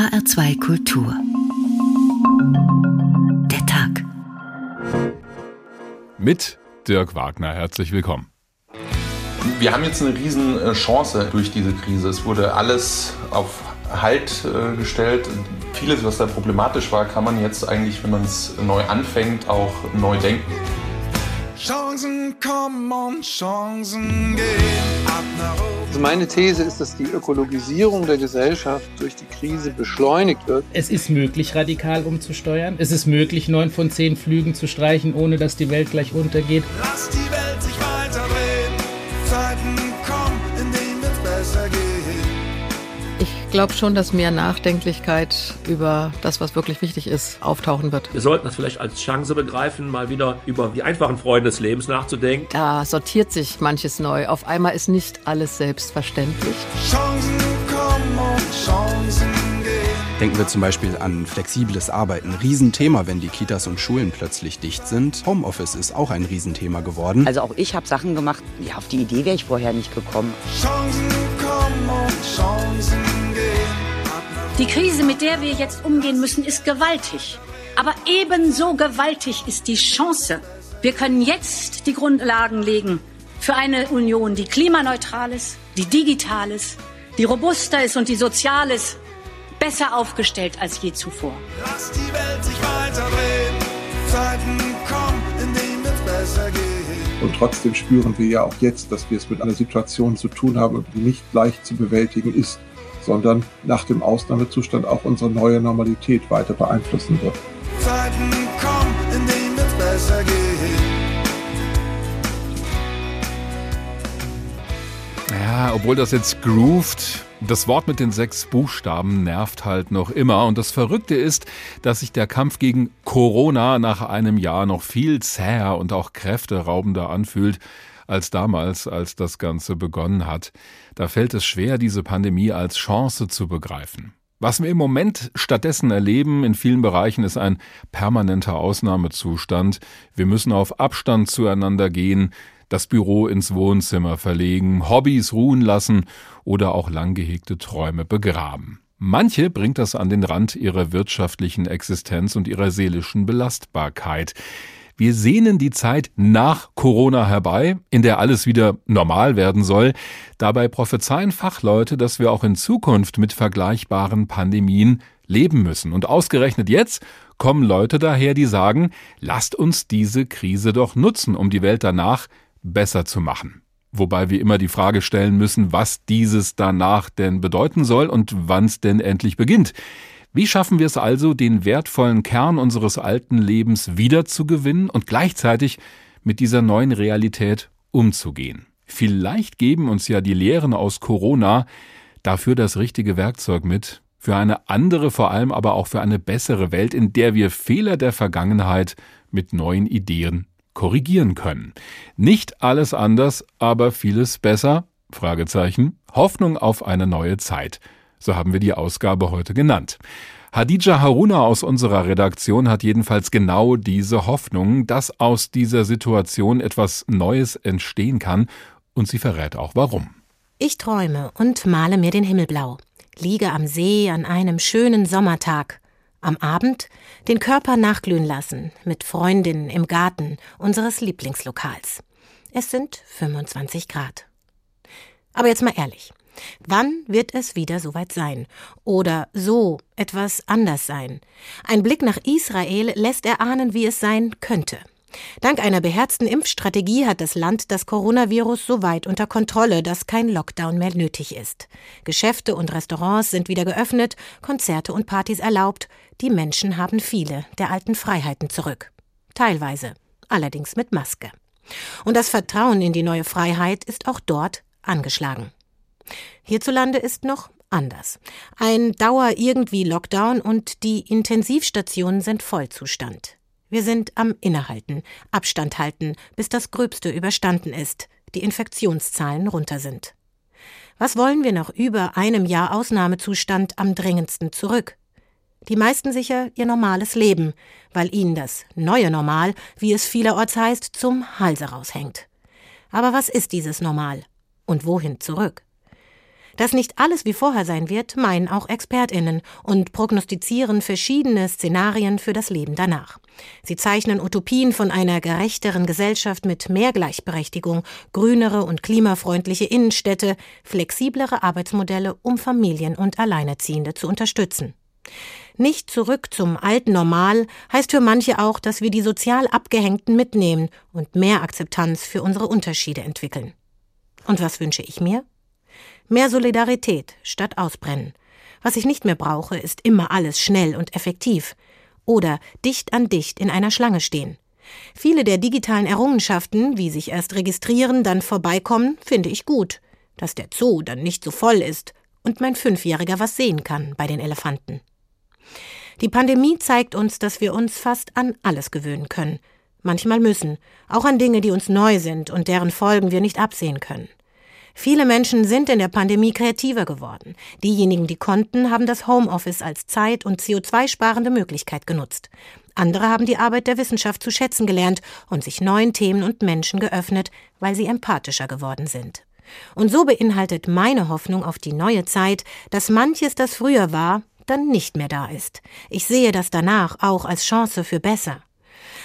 HR2 Kultur. Der Tag. Mit Dirk Wagner. Herzlich willkommen. Wir haben jetzt eine Riesenchance durch diese Krise. Es wurde alles auf Halt äh, gestellt. Vieles, was da problematisch war, kann man jetzt eigentlich, wenn man es neu anfängt, auch neu denken. Chancen kommen und Chancen gehen ab nach oben. Also meine These ist, dass die Ökologisierung der Gesellschaft durch die Krise beschleunigt wird. Es ist möglich, radikal umzusteuern. Es ist möglich, neun von zehn Flügen zu streichen, ohne dass die Welt gleich untergeht. Lass die glaube schon, dass mehr Nachdenklichkeit über das, was wirklich wichtig ist, auftauchen wird. Wir sollten das vielleicht als Chance begreifen, mal wieder über die einfachen Freunde des Lebens nachzudenken. Da sortiert sich manches neu. Auf einmal ist nicht alles selbstverständlich. Chancen kommen und Chancen gehen. Denken wir zum Beispiel an flexibles Arbeiten. Riesenthema, wenn die Kitas und Schulen plötzlich dicht sind. Homeoffice ist auch ein Riesenthema geworden. Also auch ich habe Sachen gemacht, ja, auf die Idee wäre ich vorher nicht gekommen. Chancen kommen und Chancen gehen. Die Krise, mit der wir jetzt umgehen müssen, ist gewaltig. Aber ebenso gewaltig ist die Chance. Wir können jetzt die Grundlagen legen für eine Union, die klimaneutral ist, die digital ist, die robuster ist und die sozial ist, besser aufgestellt als je zuvor. Lass die Welt sich weiterdrehen. Zeiten kommen, in denen es besser geht. Und trotzdem spüren wir ja auch jetzt, dass wir es mit einer Situation zu tun haben, die nicht leicht zu bewältigen ist, sondern nach dem Ausnahmezustand auch unsere neue Normalität weiter beeinflussen wird. Zeiten kommen, in denen es besser geht. Ja, obwohl das jetzt grooved, das Wort mit den sechs Buchstaben nervt halt noch immer. Und das Verrückte ist, dass sich der Kampf gegen Corona nach einem Jahr noch viel zäher und auch kräfteraubender anfühlt als damals, als das Ganze begonnen hat. Da fällt es schwer, diese Pandemie als Chance zu begreifen. Was wir im Moment stattdessen erleben in vielen Bereichen ist ein permanenter Ausnahmezustand. Wir müssen auf Abstand zueinander gehen, das Büro ins Wohnzimmer verlegen, Hobbys ruhen lassen oder auch lang gehegte Träume begraben. Manche bringt das an den Rand ihrer wirtschaftlichen Existenz und ihrer seelischen Belastbarkeit. Wir sehnen die Zeit nach Corona herbei, in der alles wieder normal werden soll. Dabei prophezeien Fachleute, dass wir auch in Zukunft mit vergleichbaren Pandemien leben müssen. Und ausgerechnet jetzt kommen Leute daher, die sagen, lasst uns diese Krise doch nutzen, um die Welt danach besser zu machen. Wobei wir immer die Frage stellen müssen, was dieses danach denn bedeuten soll und wann es denn endlich beginnt. Wie schaffen wir es also, den wertvollen Kern unseres alten Lebens wiederzugewinnen und gleichzeitig mit dieser neuen Realität umzugehen? Vielleicht geben uns ja die Lehren aus Corona dafür das richtige Werkzeug mit, für eine andere, vor allem aber auch für eine bessere Welt, in der wir Fehler der Vergangenheit mit neuen Ideen korrigieren können. Nicht alles anders, aber vieles besser? Fragezeichen. Hoffnung auf eine neue Zeit. So haben wir die Ausgabe heute genannt. Hadija Haruna aus unserer Redaktion hat jedenfalls genau diese Hoffnung, dass aus dieser Situation etwas Neues entstehen kann und sie verrät auch warum. Ich träume und male mir den Himmel blau, liege am See an einem schönen Sommertag. Am Abend den Körper nachglühen lassen, mit Freundinnen im Garten unseres Lieblingslokals. Es sind 25 Grad. Aber jetzt mal ehrlich. Wann wird es wieder soweit sein? Oder so etwas anders sein? Ein Blick nach Israel lässt erahnen, wie es sein könnte. Dank einer beherzten Impfstrategie hat das Land das Coronavirus so weit unter Kontrolle, dass kein Lockdown mehr nötig ist. Geschäfte und Restaurants sind wieder geöffnet, Konzerte und Partys erlaubt. Die Menschen haben viele der alten Freiheiten zurück. Teilweise, allerdings mit Maske. Und das Vertrauen in die neue Freiheit ist auch dort angeschlagen. Hierzulande ist noch anders. Ein Dauer irgendwie Lockdown und die Intensivstationen sind Vollzustand. Wir sind am Innehalten, Abstand halten, bis das Gröbste überstanden ist, die Infektionszahlen runter sind. Was wollen wir nach über einem Jahr Ausnahmezustand am dringendsten zurück? Die meisten sicher ihr normales Leben, weil ihnen das neue Normal, wie es vielerorts heißt, zum Halse raushängt. Aber was ist dieses Normal? Und wohin zurück? Dass nicht alles wie vorher sein wird, meinen auch Expertinnen und prognostizieren verschiedene Szenarien für das Leben danach. Sie zeichnen Utopien von einer gerechteren Gesellschaft mit mehr Gleichberechtigung, grünere und klimafreundliche Innenstädte, flexiblere Arbeitsmodelle, um Familien und Alleinerziehende zu unterstützen. Nicht zurück zum alten Normal heißt für manche auch, dass wir die sozial Abgehängten mitnehmen und mehr Akzeptanz für unsere Unterschiede entwickeln. Und was wünsche ich mir? Mehr Solidarität statt Ausbrennen. Was ich nicht mehr brauche, ist immer alles schnell und effektiv. Oder dicht an dicht in einer Schlange stehen. Viele der digitalen Errungenschaften, wie sich erst registrieren, dann vorbeikommen, finde ich gut. Dass der Zoo dann nicht so voll ist und mein Fünfjähriger was sehen kann bei den Elefanten. Die Pandemie zeigt uns, dass wir uns fast an alles gewöhnen können. Manchmal müssen, auch an Dinge, die uns neu sind und deren Folgen wir nicht absehen können. Viele Menschen sind in der Pandemie kreativer geworden. Diejenigen, die konnten, haben das Homeoffice als Zeit- und CO2-sparende Möglichkeit genutzt. Andere haben die Arbeit der Wissenschaft zu schätzen gelernt und sich neuen Themen und Menschen geöffnet, weil sie empathischer geworden sind. Und so beinhaltet meine Hoffnung auf die neue Zeit, dass manches, das früher war, dann nicht mehr da ist. Ich sehe das danach auch als Chance für besser.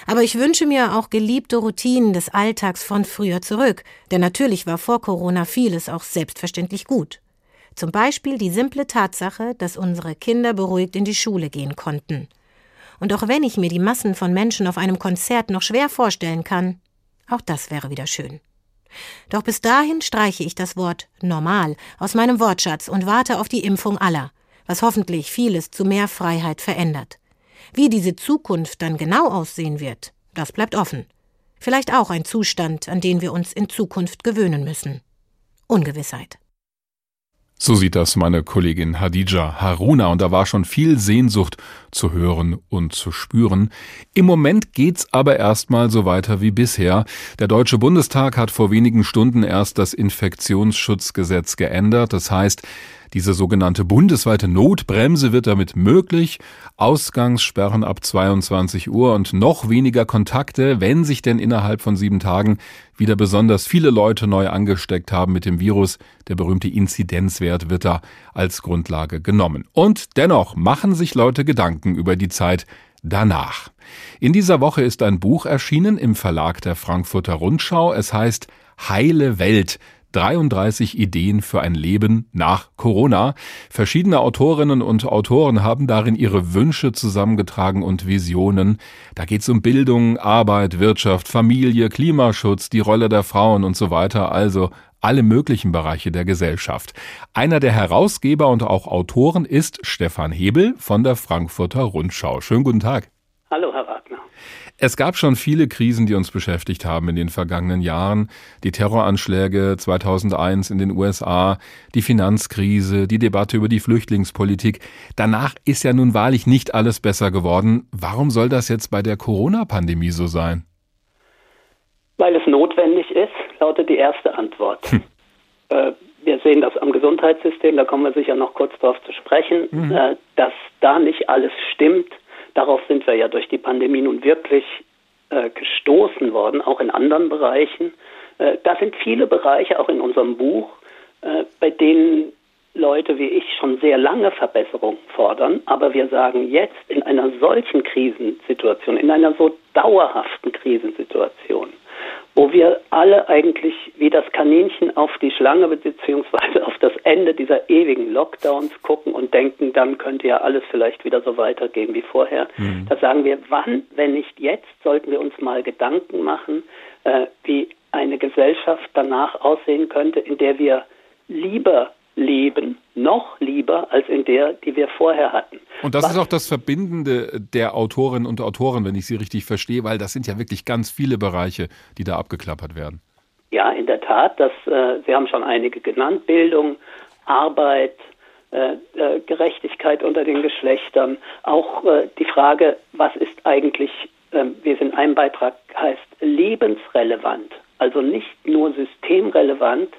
Aber ich wünsche mir auch geliebte Routinen des Alltags von früher zurück, denn natürlich war vor Corona vieles auch selbstverständlich gut. Zum Beispiel die simple Tatsache, dass unsere Kinder beruhigt in die Schule gehen konnten. Und auch wenn ich mir die Massen von Menschen auf einem Konzert noch schwer vorstellen kann, auch das wäre wieder schön. Doch bis dahin streiche ich das Wort normal aus meinem Wortschatz und warte auf die Impfung aller, was hoffentlich vieles zu mehr Freiheit verändert. Wie diese Zukunft dann genau aussehen wird, das bleibt offen. Vielleicht auch ein Zustand, an den wir uns in Zukunft gewöhnen müssen. Ungewissheit. So sieht das meine Kollegin Hadija Haruna und da war schon viel Sehnsucht zu hören und zu spüren. Im Moment geht's aber erstmal so weiter wie bisher. Der Deutsche Bundestag hat vor wenigen Stunden erst das Infektionsschutzgesetz geändert. Das heißt, diese sogenannte bundesweite Notbremse wird damit möglich. Ausgangssperren ab 22 Uhr und noch weniger Kontakte, wenn sich denn innerhalb von sieben Tagen wieder besonders viele Leute neu angesteckt haben mit dem Virus. Der berühmte Inzidenzwert wird da als Grundlage genommen. Und dennoch machen sich Leute Gedanken über die Zeit danach. In dieser Woche ist ein Buch erschienen im Verlag der Frankfurter Rundschau. Es heißt Heile Welt 33 Ideen für ein Leben nach Corona. Verschiedene Autorinnen und Autoren haben darin ihre Wünsche zusammengetragen und Visionen. Da geht es um Bildung, Arbeit, Wirtschaft, Familie, Klimaschutz, die Rolle der Frauen und so weiter. Also alle möglichen Bereiche der Gesellschaft. Einer der Herausgeber und auch Autoren ist Stefan Hebel von der Frankfurter Rundschau. Schönen guten Tag. Hallo, Herr Wagner. Es gab schon viele Krisen, die uns beschäftigt haben in den vergangenen Jahren. Die Terroranschläge 2001 in den USA, die Finanzkrise, die Debatte über die Flüchtlingspolitik. Danach ist ja nun wahrlich nicht alles besser geworden. Warum soll das jetzt bei der Corona-Pandemie so sein? Weil es notwendig ist, lautet die erste Antwort. Hm. Äh, wir sehen das am Gesundheitssystem, da kommen wir sicher noch kurz darauf zu sprechen, mhm. äh, dass da nicht alles stimmt Darauf sind wir ja durch die Pandemie nun wirklich äh, gestoßen worden, auch in anderen Bereichen. Äh, da sind viele Bereiche, auch in unserem Buch, äh, bei denen Leute wie ich schon sehr lange Verbesserungen fordern, aber wir sagen jetzt in einer solchen Krisensituation, in einer so dauerhaften Krisensituation, wo wir alle eigentlich wie das Kaninchen auf die Schlange beziehungsweise auf das Ende dieser ewigen Lockdowns gucken und denken, dann könnte ja alles vielleicht wieder so weitergehen wie vorher. Mhm. Da sagen wir, wann, wenn nicht jetzt, sollten wir uns mal Gedanken machen, äh, wie eine Gesellschaft danach aussehen könnte, in der wir lieber leben, noch lieber als in der, die wir vorher hatten. Und das Was, ist auch das Verbindende der Autorinnen und Autoren, wenn ich Sie richtig verstehe, weil das sind ja wirklich ganz viele Bereiche, die da abgeklappert werden. Ja, in der Tat. Das, äh, Sie haben schon einige genannt. Bildung, Arbeit, äh, äh, Gerechtigkeit unter den Geschlechtern. Auch äh, die Frage, was ist eigentlich, ähm, wie es in einem Beitrag heißt, lebensrelevant. Also nicht nur systemrelevant,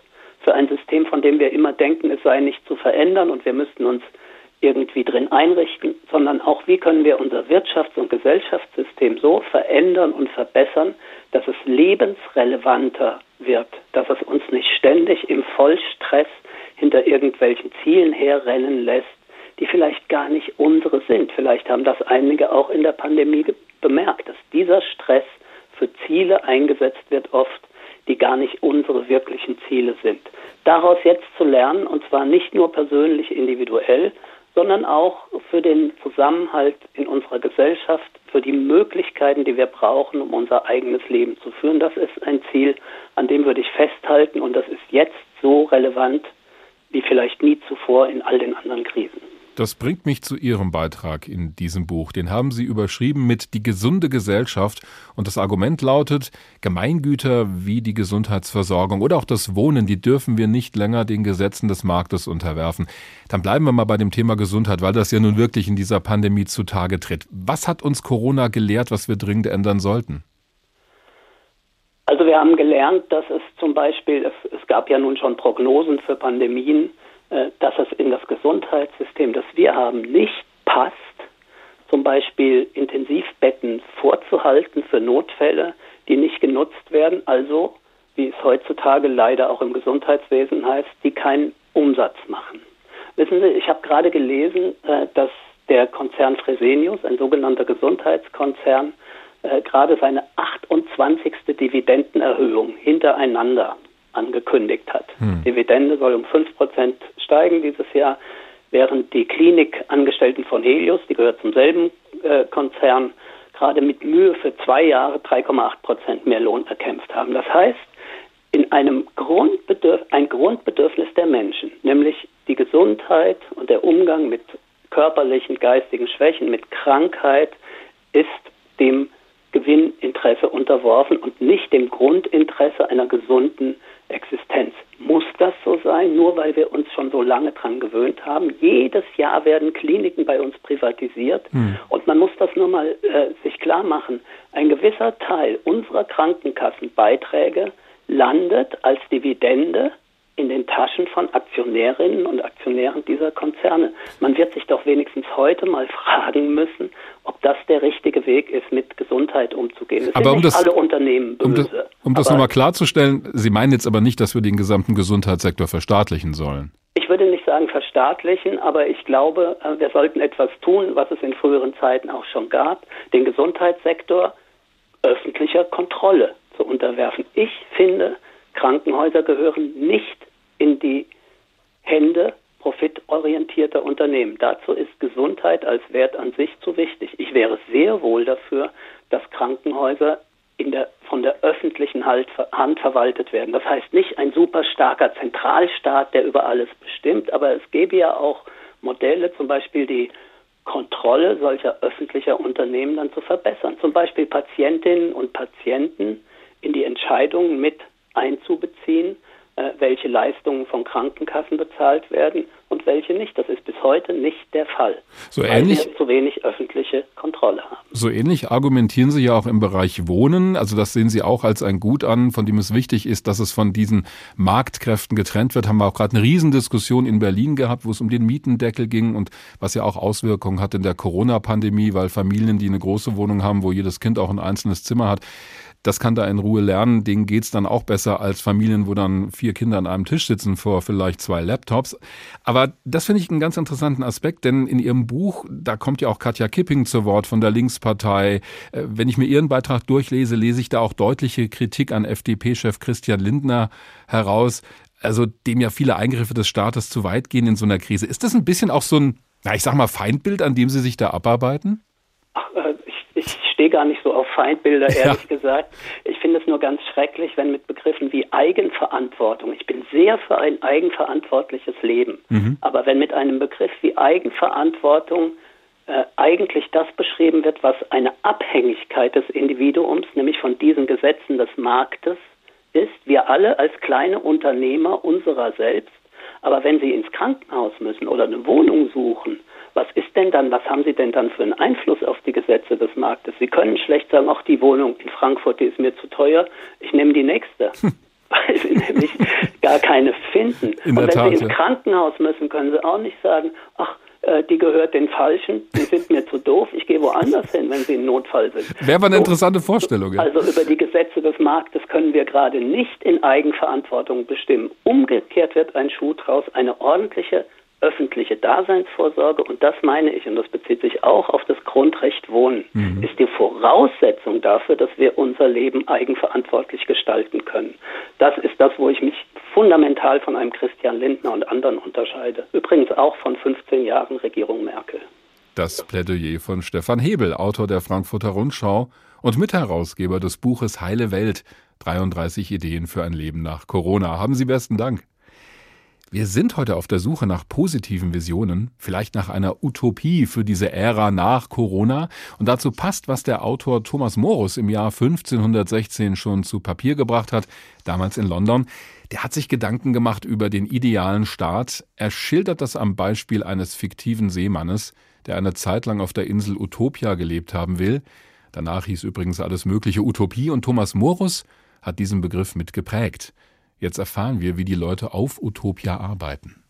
für ein System, von dem wir immer denken, es sei nicht zu verändern und wir müssten uns irgendwie drin einrichten, sondern auch, wie können wir unser Wirtschafts- und Gesellschaftssystem so verändern und verbessern, dass es lebensrelevanter wird, dass es uns nicht ständig im Vollstress hinter irgendwelchen Zielen herrennen lässt, die vielleicht gar nicht unsere sind. Vielleicht haben das einige auch in der Pandemie bemerkt, dass dieser Stress für Ziele eingesetzt wird oft, die gar nicht unsere wirklichen Ziele sind. Daraus jetzt zu lernen, und zwar nicht nur persönlich individuell, sondern auch für den Zusammenhalt in unserer Gesellschaft, für die Möglichkeiten, die wir brauchen, um unser eigenes Leben zu führen. Das ist ein Ziel, an dem würde ich festhalten und das ist jetzt so relevant wie vielleicht nie zuvor in all den anderen Krisen. Das bringt mich zu Ihrem Beitrag in diesem Buch. Den haben Sie überschrieben mit Die gesunde Gesellschaft. Und das Argument lautet, Gemeingüter wie die Gesundheitsversorgung oder auch das Wohnen, die dürfen wir nicht länger den Gesetzen des Marktes unterwerfen. Dann bleiben wir mal bei dem Thema Gesundheit, weil das ja nun wirklich in dieser Pandemie zutage tritt. Was hat uns Corona gelehrt, was wir dringend ändern sollten? Also wir haben gelernt, dass es zum Beispiel, es, es gab ja nun schon Prognosen für Pandemien, dass es in das Gesundheitssystem, das wir haben, nicht passt, zum Beispiel Intensivbetten vorzuhalten für Notfälle, die nicht genutzt werden, also wie es heutzutage leider auch im Gesundheitswesen heißt, die keinen Umsatz machen. Wissen Sie, ich habe gerade gelesen, äh, dass der Konzern Fresenius, ein sogenannter Gesundheitskonzern, äh, gerade seine 28. Dividendenerhöhung hintereinander angekündigt hat. Hm. Dividende soll um 5% steigen dieses Jahr, während die Klinikangestellten von Helios, die gehört zum selben äh, Konzern, gerade mit Mühe für zwei Jahre 3,8% mehr Lohn erkämpft haben. Das heißt, in einem Grundbedürf ein Grundbedürfnis der Menschen, nämlich die Gesundheit und der Umgang mit körperlichen, geistigen Schwächen, mit Krankheit, ist dem Gewinninteresse unterworfen und nicht dem Grundinteresse einer gesunden Existenz. Muss das so sein, nur weil wir uns schon so lange daran gewöhnt haben? Jedes Jahr werden Kliniken bei uns privatisiert hm. und man muss das nur mal äh, sich klar machen. Ein gewisser Teil unserer Krankenkassenbeiträge landet als Dividende in den Taschen von Aktionärinnen und Aktionären dieser Konzerne. Man wird sich doch wenigstens heute mal fragen müssen, ob das der richtige Weg ist, mit Gesundheit umzugehen. Es aber um das, alle Unternehmen böse. Um das, um das nochmal klarzustellen, Sie meinen jetzt aber nicht, dass wir den gesamten Gesundheitssektor verstaatlichen sollen. Ich würde nicht sagen verstaatlichen, aber ich glaube, äh, wir sollten etwas tun, was es in früheren Zeiten auch schon gab, den Gesundheitssektor öffentlicher Kontrolle zu unterwerfen. Ich finde, Krankenhäuser gehören nicht in die Hände profitorientierter Unternehmen. Dazu ist Gesundheit als Wert an sich zu wichtig. Ich wäre sehr wohl dafür, dass Krankenhäuser der, von der öffentlichen Hand verwaltet werden. Das heißt nicht ein super starker Zentralstaat, der über alles bestimmt, aber es gäbe ja auch Modelle, zum Beispiel die Kontrolle solcher öffentlicher Unternehmen dann zu verbessern. Zum Beispiel Patientinnen und Patienten in die Entscheidungen mit einzubeziehen, welche Leistungen von Krankenkassen bezahlt werden und welche nicht. Das ist bis heute nicht der Fall, so weil ähnlich, wir zu wenig öffentliche Kontrolle haben. So ähnlich argumentieren Sie ja auch im Bereich Wohnen. Also das sehen Sie auch als ein Gut an, von dem es wichtig ist, dass es von diesen Marktkräften getrennt wird. Haben wir auch gerade eine Riesendiskussion in Berlin gehabt, wo es um den Mietendeckel ging und was ja auch Auswirkungen hat in der Corona-Pandemie, weil Familien, die eine große Wohnung haben, wo jedes Kind auch ein einzelnes Zimmer hat, das kann da in Ruhe lernen. Denen geht's dann auch besser als Familien, wo dann vier Kinder an einem Tisch sitzen vor vielleicht zwei Laptops. Aber das finde ich einen ganz interessanten Aspekt, denn in Ihrem Buch, da kommt ja auch Katja Kipping zu Wort von der Linkspartei. Äh, wenn ich mir Ihren Beitrag durchlese, lese ich da auch deutliche Kritik an FDP-Chef Christian Lindner heraus, also dem ja viele Eingriffe des Staates zu weit gehen in so einer Krise. Ist das ein bisschen auch so ein, na, ich sag mal, Feindbild, an dem Sie sich da abarbeiten? Ich stehe gar nicht so auf Feindbilder, ehrlich ja. gesagt. Ich finde es nur ganz schrecklich, wenn mit Begriffen wie Eigenverantwortung, ich bin sehr für ein eigenverantwortliches Leben, mhm. aber wenn mit einem Begriff wie Eigenverantwortung äh, eigentlich das beschrieben wird, was eine Abhängigkeit des Individuums, nämlich von diesen Gesetzen des Marktes ist, wir alle als kleine Unternehmer unserer selbst, aber wenn sie ins Krankenhaus müssen oder eine Wohnung suchen, was ist denn dann, was haben Sie denn dann für einen Einfluss auf die Gesetze des Marktes? Sie können schlecht sagen, ach, die Wohnung in Frankfurt, die ist mir zu teuer, ich nehme die nächste. weil sie nämlich gar keine finden. In Und wenn Tat, sie ins Krankenhaus müssen, können sie auch nicht sagen, ach, äh, die gehört den Falschen, die sind mir zu doof, ich gehe woanders hin, wenn sie im Notfall sind. Wäre aber eine interessante Vorstellung. Ja. Also über die Gesetze des Marktes können wir gerade nicht in Eigenverantwortung bestimmen. Umgekehrt wird ein Schuh draus, eine ordentliche öffentliche Daseinsvorsorge, und das meine ich, und das bezieht sich auch auf das Grundrecht Wohnen, mhm. ist die Voraussetzung dafür, dass wir unser Leben eigenverantwortlich gestalten können. Das ist das, wo ich mich fundamental von einem Christian Lindner und anderen unterscheide. Übrigens auch von 15 Jahren Regierung Merkel. Das Plädoyer von Stefan Hebel, Autor der Frankfurter Rundschau und Mitherausgeber des Buches Heile Welt, 33 Ideen für ein Leben nach Corona. Haben Sie besten Dank. Wir sind heute auf der Suche nach positiven Visionen, vielleicht nach einer Utopie für diese Ära nach Corona. Und dazu passt, was der Autor Thomas Morus im Jahr 1516 schon zu Papier gebracht hat, damals in London. Der hat sich Gedanken gemacht über den idealen Staat. Er schildert das am Beispiel eines fiktiven Seemannes, der eine Zeit lang auf der Insel Utopia gelebt haben will. Danach hieß übrigens alles mögliche Utopie und Thomas Morus hat diesen Begriff mitgeprägt. Jetzt erfahren wir, wie die Leute auf Utopia arbeiten.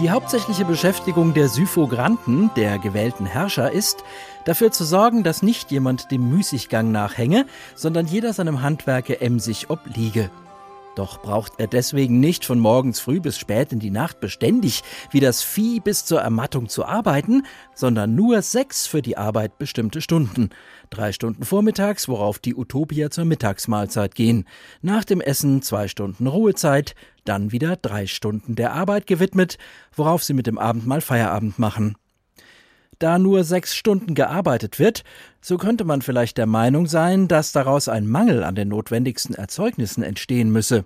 Die hauptsächliche Beschäftigung der Syphogranten, der gewählten Herrscher, ist, dafür zu sorgen, dass nicht jemand dem Müßiggang nachhänge, sondern jeder seinem Handwerke emsig obliege. Doch braucht er deswegen nicht von morgens früh bis spät in die Nacht beständig wie das Vieh bis zur Ermattung zu arbeiten, sondern nur sechs für die Arbeit bestimmte Stunden. Drei Stunden vormittags, worauf die Utopia zur Mittagsmahlzeit gehen. Nach dem Essen zwei Stunden Ruhezeit, dann wieder drei Stunden der Arbeit gewidmet, worauf sie mit dem Abendmahl Feierabend machen. Da nur sechs Stunden gearbeitet wird, so könnte man vielleicht der Meinung sein, dass daraus ein Mangel an den notwendigsten Erzeugnissen entstehen müsse.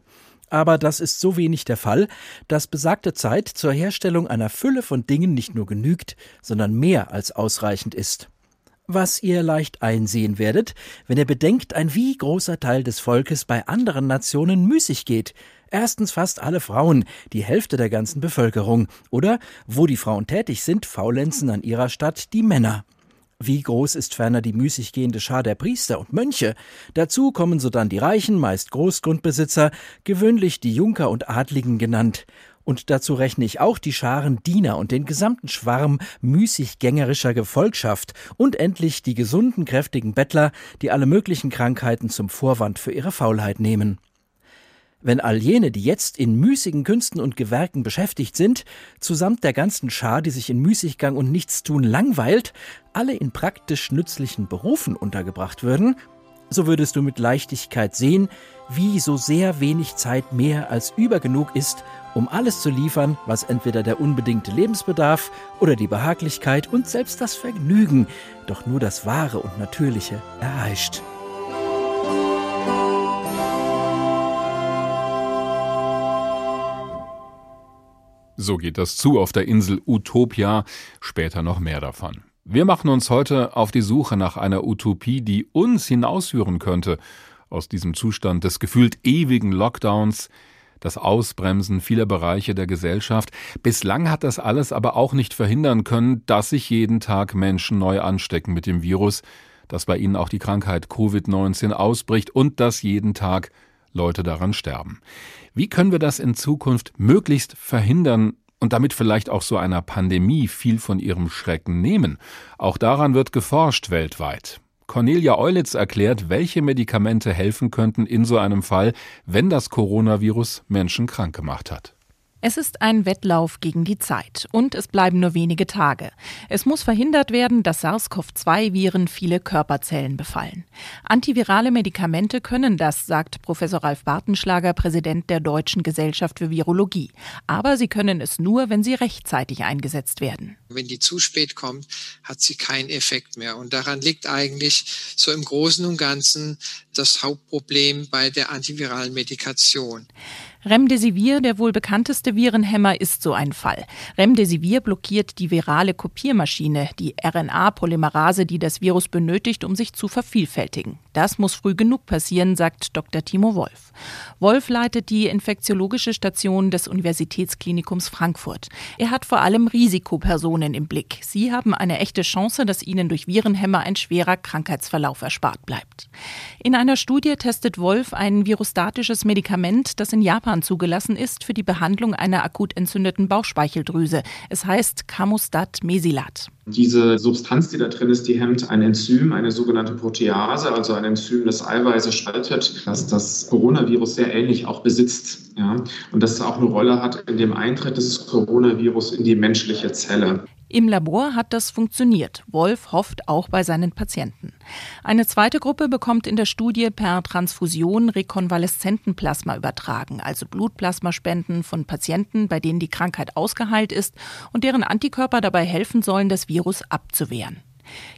Aber das ist so wenig der Fall, dass besagte Zeit zur Herstellung einer Fülle von Dingen nicht nur genügt, sondern mehr als ausreichend ist. Was ihr leicht einsehen werdet, wenn ihr bedenkt, ein wie großer Teil des Volkes bei anderen Nationen müßig geht, Erstens fast alle Frauen, die Hälfte der ganzen Bevölkerung. Oder, wo die Frauen tätig sind, faulenzen an ihrer Stadt die Männer. Wie groß ist ferner die müßig gehende Schar der Priester und Mönche? Dazu kommen sodann die Reichen, meist Großgrundbesitzer, gewöhnlich die Junker und Adligen genannt. Und dazu rechne ich auch die Scharen Diener und den gesamten Schwarm müßiggängerischer Gefolgschaft und endlich die gesunden, kräftigen Bettler, die alle möglichen Krankheiten zum Vorwand für ihre Faulheit nehmen. Wenn all jene, die jetzt in müßigen Künsten und Gewerken beschäftigt sind, zusammen der ganzen Schar, die sich in Müßiggang und Nichtstun langweilt, alle in praktisch nützlichen Berufen untergebracht würden, so würdest du mit Leichtigkeit sehen, wie so sehr wenig Zeit mehr als übergenug ist, um alles zu liefern, was entweder der unbedingte Lebensbedarf oder die Behaglichkeit und selbst das Vergnügen, doch nur das Wahre und Natürliche erheischt. So geht das zu auf der Insel Utopia, später noch mehr davon. Wir machen uns heute auf die Suche nach einer Utopie, die uns hinausführen könnte aus diesem Zustand des gefühlt ewigen Lockdowns, das Ausbremsen vieler Bereiche der Gesellschaft. Bislang hat das alles aber auch nicht verhindern können, dass sich jeden Tag Menschen neu anstecken mit dem Virus, dass bei ihnen auch die Krankheit Covid-19 ausbricht und dass jeden Tag Leute daran sterben. Wie können wir das in Zukunft möglichst verhindern und damit vielleicht auch so einer Pandemie viel von ihrem Schrecken nehmen? Auch daran wird geforscht weltweit. Cornelia Eulitz erklärt, welche Medikamente helfen könnten in so einem Fall, wenn das Coronavirus Menschen krank gemacht hat. Es ist ein Wettlauf gegen die Zeit und es bleiben nur wenige Tage. Es muss verhindert werden, dass SARS-CoV-2-Viren viele Körperzellen befallen. Antivirale Medikamente können das, sagt Professor Ralf Bartenschlager, Präsident der Deutschen Gesellschaft für Virologie. Aber sie können es nur, wenn sie rechtzeitig eingesetzt werden. Wenn die zu spät kommt, hat sie keinen Effekt mehr. Und daran liegt eigentlich so im Großen und Ganzen das Hauptproblem bei der antiviralen Medikation. Remdesivir, der wohl bekannteste Virenhemmer, ist so ein Fall. Remdesivir blockiert die virale Kopiermaschine, die RNA-Polymerase, die das Virus benötigt, um sich zu vervielfältigen. Das muss früh genug passieren, sagt Dr. Timo Wolf. Wolf leitet die infektiologische Station des Universitätsklinikums Frankfurt. Er hat vor allem Risikopersonen im Blick. Sie haben eine echte Chance, dass ihnen durch Virenhemmer ein schwerer Krankheitsverlauf erspart bleibt. In einer Studie testet Wolf ein virostatisches Medikament, das in Japan Japan zugelassen ist für die Behandlung einer akut entzündeten Bauchspeicheldrüse. Es heißt Camostat Mesilat. Diese Substanz, die da drin ist, die hemmt ein Enzym, eine sogenannte Protease, also ein Enzym, das Eiweiße spaltet, das das Coronavirus sehr ähnlich auch besitzt. Ja? Und das auch eine Rolle hat in dem Eintritt des Coronavirus in die menschliche Zelle. Im Labor hat das funktioniert. Wolf hofft auch bei seinen Patienten. Eine zweite Gruppe bekommt in der Studie per Transfusion Rekonvaleszentenplasma übertragen, also Blutplasmaspenden von Patienten, bei denen die Krankheit ausgeheilt ist und deren Antikörper dabei helfen sollen, das Virus abzuwehren.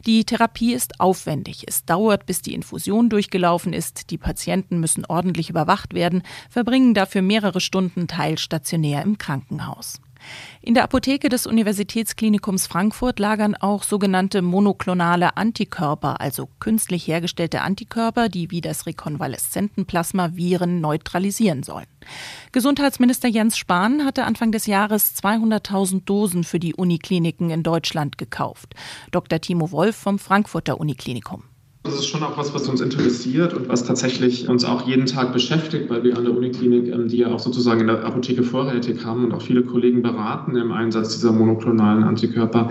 Die Therapie ist aufwendig. Es dauert, bis die Infusion durchgelaufen ist. Die Patienten müssen ordentlich überwacht werden, verbringen dafür mehrere Stunden teilstationär im Krankenhaus. In der Apotheke des Universitätsklinikums Frankfurt lagern auch sogenannte monoklonale Antikörper, also künstlich hergestellte Antikörper, die wie das Rekonvaleszentenplasma Viren neutralisieren sollen. Gesundheitsminister Jens Spahn hatte Anfang des Jahres 200.000 Dosen für die Unikliniken in Deutschland gekauft. Dr. Timo Wolf vom Frankfurter Uniklinikum. Das ist schon auch was, was uns interessiert und was tatsächlich uns auch jeden Tag beschäftigt, weil wir an der Uniklinik, die ja auch sozusagen in der Apotheke vorrätig haben und auch viele Kollegen beraten im Einsatz dieser monoklonalen Antikörper.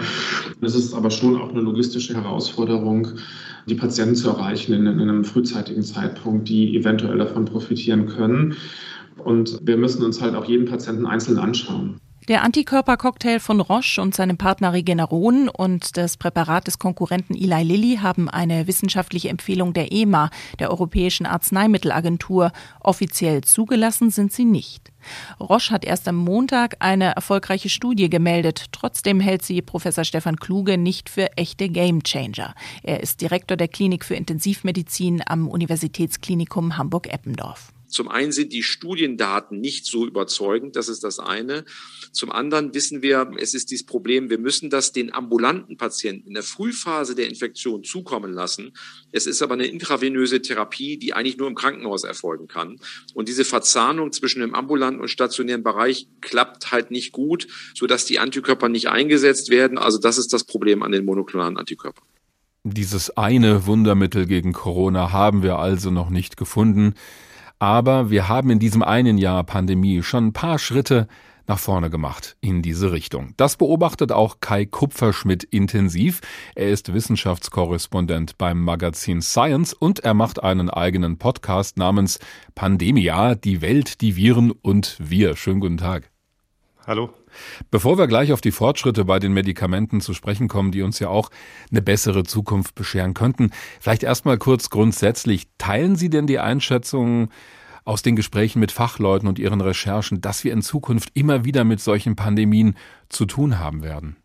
Es ist aber schon auch eine logistische Herausforderung, die Patienten zu erreichen in, in einem frühzeitigen Zeitpunkt, die eventuell davon profitieren können. Und wir müssen uns halt auch jeden Patienten einzeln anschauen. Der Antikörpercocktail von Roche und seinem Partner Regeneron und das Präparat des Konkurrenten Eli Lilly haben eine wissenschaftliche Empfehlung der EMA, der Europäischen Arzneimittelagentur. Offiziell zugelassen sind sie nicht. Roche hat erst am Montag eine erfolgreiche Studie gemeldet. Trotzdem hält sie Professor Stefan Kluge nicht für echte Gamechanger. Er ist Direktor der Klinik für Intensivmedizin am Universitätsklinikum Hamburg-Eppendorf. Zum einen sind die Studiendaten nicht so überzeugend, das ist das eine. Zum anderen wissen wir, es ist dieses Problem, wir müssen das den ambulanten Patienten in der Frühphase der Infektion zukommen lassen. Es ist aber eine intravenöse Therapie, die eigentlich nur im Krankenhaus erfolgen kann. Und diese Verzahnung zwischen dem ambulanten und stationären Bereich klappt halt nicht gut, sodass die Antikörper nicht eingesetzt werden. Also das ist das Problem an den monoklonalen Antikörpern. Dieses eine Wundermittel gegen Corona haben wir also noch nicht gefunden. Aber wir haben in diesem einen Jahr Pandemie schon ein paar Schritte nach vorne gemacht in diese Richtung. Das beobachtet auch Kai Kupferschmidt intensiv. Er ist Wissenschaftskorrespondent beim Magazin Science und er macht einen eigenen Podcast namens Pandemia, die Welt, die Viren und wir. Schönen guten Tag. Hallo. Bevor wir gleich auf die Fortschritte bei den Medikamenten zu sprechen kommen, die uns ja auch eine bessere Zukunft bescheren könnten, vielleicht erstmal kurz grundsätzlich, teilen Sie denn die Einschätzung aus den Gesprächen mit Fachleuten und Ihren Recherchen, dass wir in Zukunft immer wieder mit solchen Pandemien zu tun haben werden?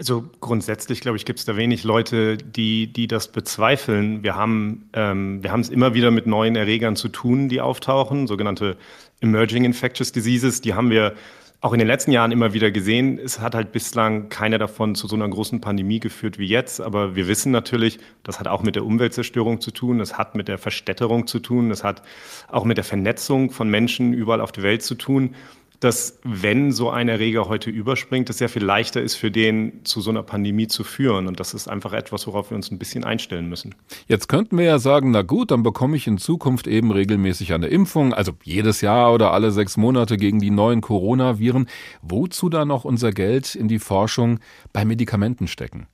Also grundsätzlich, glaube ich, gibt es da wenig Leute, die, die das bezweifeln. Wir haben, ähm, wir haben es immer wieder mit neuen Erregern zu tun, die auftauchen, sogenannte Emerging Infectious Diseases. Die haben wir auch in den letzten Jahren immer wieder gesehen. Es hat halt bislang keiner davon zu so einer großen Pandemie geführt wie jetzt. Aber wir wissen natürlich, das hat auch mit der Umweltzerstörung zu tun, das hat mit der Verstädterung zu tun, das hat auch mit der Vernetzung von Menschen überall auf der Welt zu tun dass wenn so ein Erreger heute überspringt, es sehr viel leichter ist für den, zu so einer Pandemie zu führen. Und das ist einfach etwas, worauf wir uns ein bisschen einstellen müssen. Jetzt könnten wir ja sagen, na gut, dann bekomme ich in Zukunft eben regelmäßig eine Impfung, also jedes Jahr oder alle sechs Monate gegen die neuen Coronaviren. Wozu da noch unser Geld in die Forschung bei Medikamenten stecken?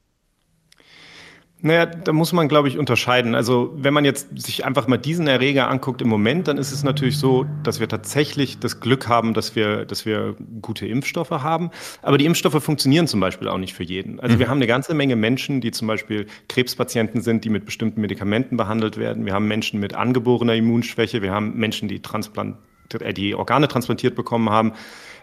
Naja, da muss man, glaube ich, unterscheiden. Also wenn man jetzt sich einfach mal diesen Erreger anguckt im Moment, dann ist es natürlich so, dass wir tatsächlich das Glück haben, dass wir, dass wir gute Impfstoffe haben. Aber die Impfstoffe funktionieren zum Beispiel auch nicht für jeden. Also mhm. wir haben eine ganze Menge Menschen, die zum Beispiel Krebspatienten sind, die mit bestimmten Medikamenten behandelt werden. Wir haben Menschen mit angeborener Immunschwäche. Wir haben Menschen, die, Transplant äh, die Organe transplantiert bekommen haben.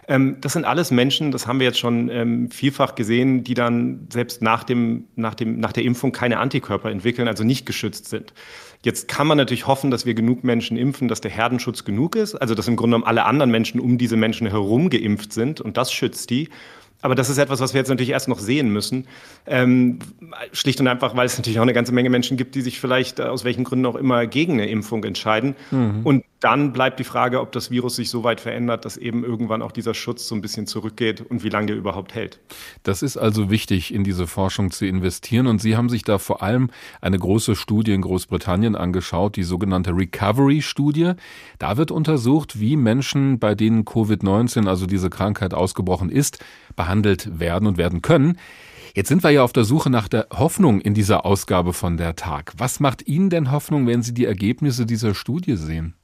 Ähm, das sind alles Menschen, das haben wir jetzt schon ähm, vielfach gesehen, die dann selbst nach, dem, nach, dem, nach der Impfung keine Antikörper entwickeln, also nicht geschützt sind. Jetzt kann man natürlich hoffen, dass wir genug Menschen impfen, dass der Herdenschutz genug ist, also dass im Grunde genommen alle anderen Menschen um diese Menschen herum geimpft sind und das schützt die. Aber das ist etwas, was wir jetzt natürlich erst noch sehen müssen. Ähm, schlicht und einfach, weil es natürlich auch eine ganze Menge Menschen gibt, die sich vielleicht äh, aus welchen Gründen auch immer gegen eine Impfung entscheiden. Mhm. Und dann bleibt die Frage, ob das Virus sich so weit verändert, dass eben irgendwann auch dieser Schutz so ein bisschen zurückgeht und wie lange der überhaupt hält. Das ist also wichtig, in diese Forschung zu investieren. Und Sie haben sich da vor allem eine große Studie in Großbritannien angeschaut, die sogenannte Recovery-Studie. Da wird untersucht, wie Menschen, bei denen Covid-19, also diese Krankheit ausgebrochen ist, behandelt werden und werden können. Jetzt sind wir ja auf der Suche nach der Hoffnung in dieser Ausgabe von der Tag. Was macht Ihnen denn Hoffnung, wenn Sie die Ergebnisse dieser Studie sehen?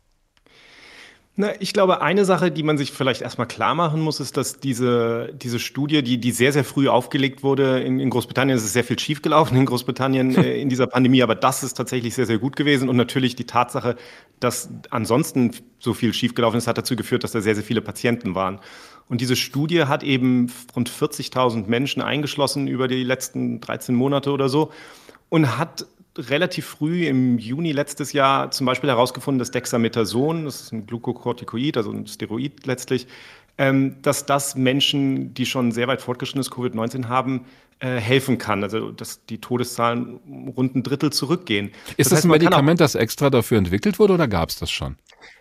Na, ich glaube, eine Sache, die man sich vielleicht erstmal klar machen muss, ist, dass diese, diese Studie, die, die sehr, sehr früh aufgelegt wurde, in, in Großbritannien ist es sehr viel schiefgelaufen in Großbritannien äh, in dieser Pandemie, aber das ist tatsächlich sehr, sehr gut gewesen. Und natürlich die Tatsache, dass ansonsten so viel schiefgelaufen ist, hat dazu geführt, dass da sehr, sehr viele Patienten waren. Und diese Studie hat eben rund 40.000 Menschen eingeschlossen über die letzten 13 Monate oder so und hat relativ früh im Juni letztes Jahr zum Beispiel herausgefunden, dass Dexamethason, das ist ein Glukokortikoid, also ein Steroid letztlich, ähm, dass das Menschen, die schon sehr weit fortgeschrittenes Covid-19 haben, äh, helfen kann. Also dass die Todeszahlen rund ein Drittel zurückgehen. Ist das, heißt, das ein Medikament, das extra dafür entwickelt wurde oder gab es das schon?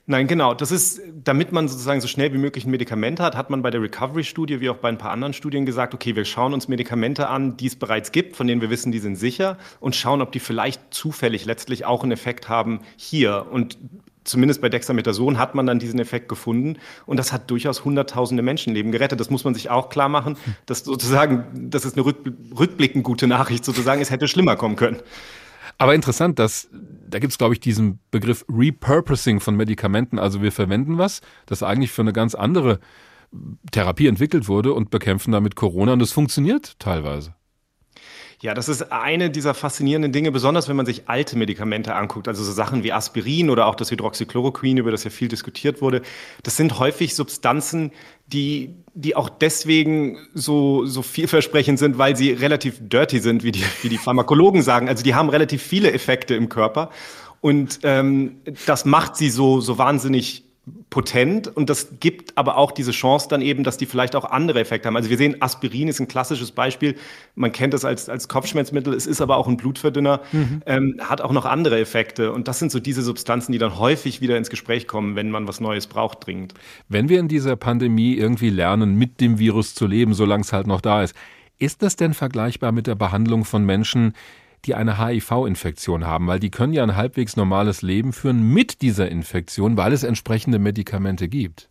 Nein, genau. Das ist, damit man sozusagen so schnell wie möglich ein Medikament hat, hat man bei der Recovery-Studie wie auch bei ein paar anderen Studien gesagt, okay, wir schauen uns Medikamente an, die es bereits gibt, von denen wir wissen, die sind sicher und schauen, ob die vielleicht zufällig letztlich auch einen Effekt haben hier. Und zumindest bei Dexamethason hat man dann diesen Effekt gefunden und das hat durchaus hunderttausende Menschenleben gerettet. Das muss man sich auch klar machen, dass sozusagen, das ist eine rückblickend gute Nachricht sozusagen, es hätte schlimmer kommen können. Aber interessant, dass da gibt es, glaube ich, diesen Begriff Repurposing von Medikamenten. Also wir verwenden was, das eigentlich für eine ganz andere Therapie entwickelt wurde und bekämpfen damit Corona und es funktioniert teilweise. Ja, das ist eine dieser faszinierenden Dinge, besonders wenn man sich alte Medikamente anguckt, also so Sachen wie Aspirin oder auch das Hydroxychloroquin, über das ja viel diskutiert wurde. Das sind häufig Substanzen, die, die auch deswegen so, so vielversprechend sind, weil sie relativ dirty sind, wie die, wie die Pharmakologen sagen. Also die haben relativ viele Effekte im Körper. Und ähm, das macht sie so, so wahnsinnig potent und das gibt aber auch diese Chance dann eben, dass die vielleicht auch andere Effekte haben. Also wir sehen, Aspirin ist ein klassisches Beispiel. Man kennt es als, als Kopfschmerzmittel, es ist aber auch ein Blutverdünner, mhm. ähm, hat auch noch andere Effekte. Und das sind so diese Substanzen, die dann häufig wieder ins Gespräch kommen, wenn man was Neues braucht, dringend. Wenn wir in dieser Pandemie irgendwie lernen, mit dem Virus zu leben, solange es halt noch da ist, ist das denn vergleichbar mit der Behandlung von Menschen, die eine HIV-Infektion haben, weil die können ja ein halbwegs normales Leben führen mit dieser Infektion, weil es entsprechende Medikamente gibt.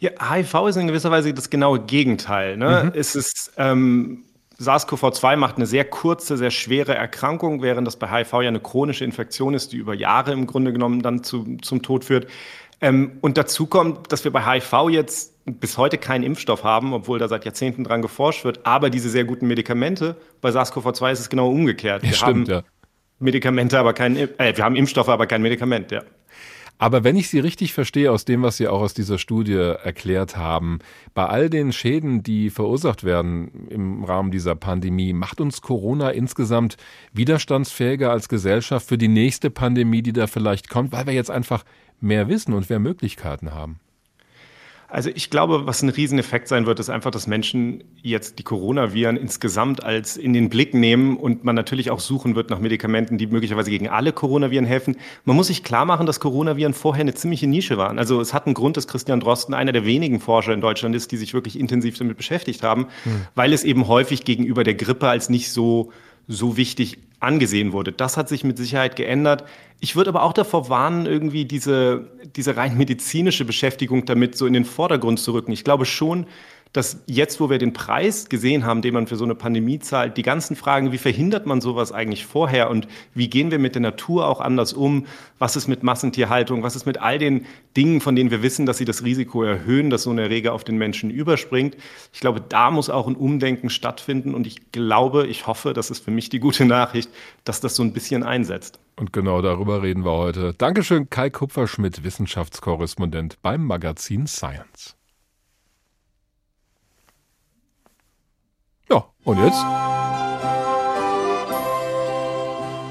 Ja, HIV ist in gewisser Weise das genaue Gegenteil. Ne? Mhm. Es ist ähm, SARS-CoV-2 macht eine sehr kurze, sehr schwere Erkrankung, während das bei HIV ja eine chronische Infektion ist, die über Jahre im Grunde genommen dann zu, zum Tod führt. Ähm, und dazu kommt, dass wir bei HIV jetzt bis heute keinen Impfstoff haben, obwohl da seit Jahrzehnten dran geforscht wird, aber diese sehr guten Medikamente. Bei SARS-CoV-2 ist es genau umgekehrt. Wir ja, stimmt, haben ja. Medikamente, aber kein, äh, wir haben Impfstoffe, aber kein Medikament, ja. Aber wenn ich Sie richtig verstehe aus dem, was Sie auch aus dieser Studie erklärt haben, bei all den Schäden, die verursacht werden im Rahmen dieser Pandemie, macht uns Corona insgesamt widerstandsfähiger als Gesellschaft für die nächste Pandemie, die da vielleicht kommt, weil wir jetzt einfach mehr wissen und mehr Möglichkeiten haben. Also ich glaube, was ein Rieseneffekt sein wird, ist einfach, dass Menschen jetzt die Coronaviren insgesamt als in den Blick nehmen und man natürlich auch suchen wird nach Medikamenten, die möglicherweise gegen alle Coronaviren helfen. Man muss sich klar machen, dass Coronaviren vorher eine ziemliche Nische waren. Also es hat einen Grund, dass Christian Drosten einer der wenigen Forscher in Deutschland ist, die sich wirklich intensiv damit beschäftigt haben, hm. weil es eben häufig gegenüber der Grippe als nicht so so wichtig angesehen wurde. Das hat sich mit Sicherheit geändert. Ich würde aber auch davor warnen, irgendwie diese, diese rein medizinische Beschäftigung damit so in den Vordergrund zu rücken. Ich glaube schon, dass jetzt, wo wir den Preis gesehen haben, den man für so eine Pandemie zahlt, die ganzen Fragen, wie verhindert man sowas eigentlich vorher und wie gehen wir mit der Natur auch anders um? Was ist mit Massentierhaltung? Was ist mit all den Dingen, von denen wir wissen, dass sie das Risiko erhöhen, dass so eine Erreger auf den Menschen überspringt? Ich glaube, da muss auch ein Umdenken stattfinden und ich glaube, ich hoffe, das ist für mich die gute Nachricht, dass das so ein bisschen einsetzt. Und genau darüber reden wir heute. Dankeschön, Kai Kupferschmidt, Wissenschaftskorrespondent beim Magazin Science. Ja, und jetzt?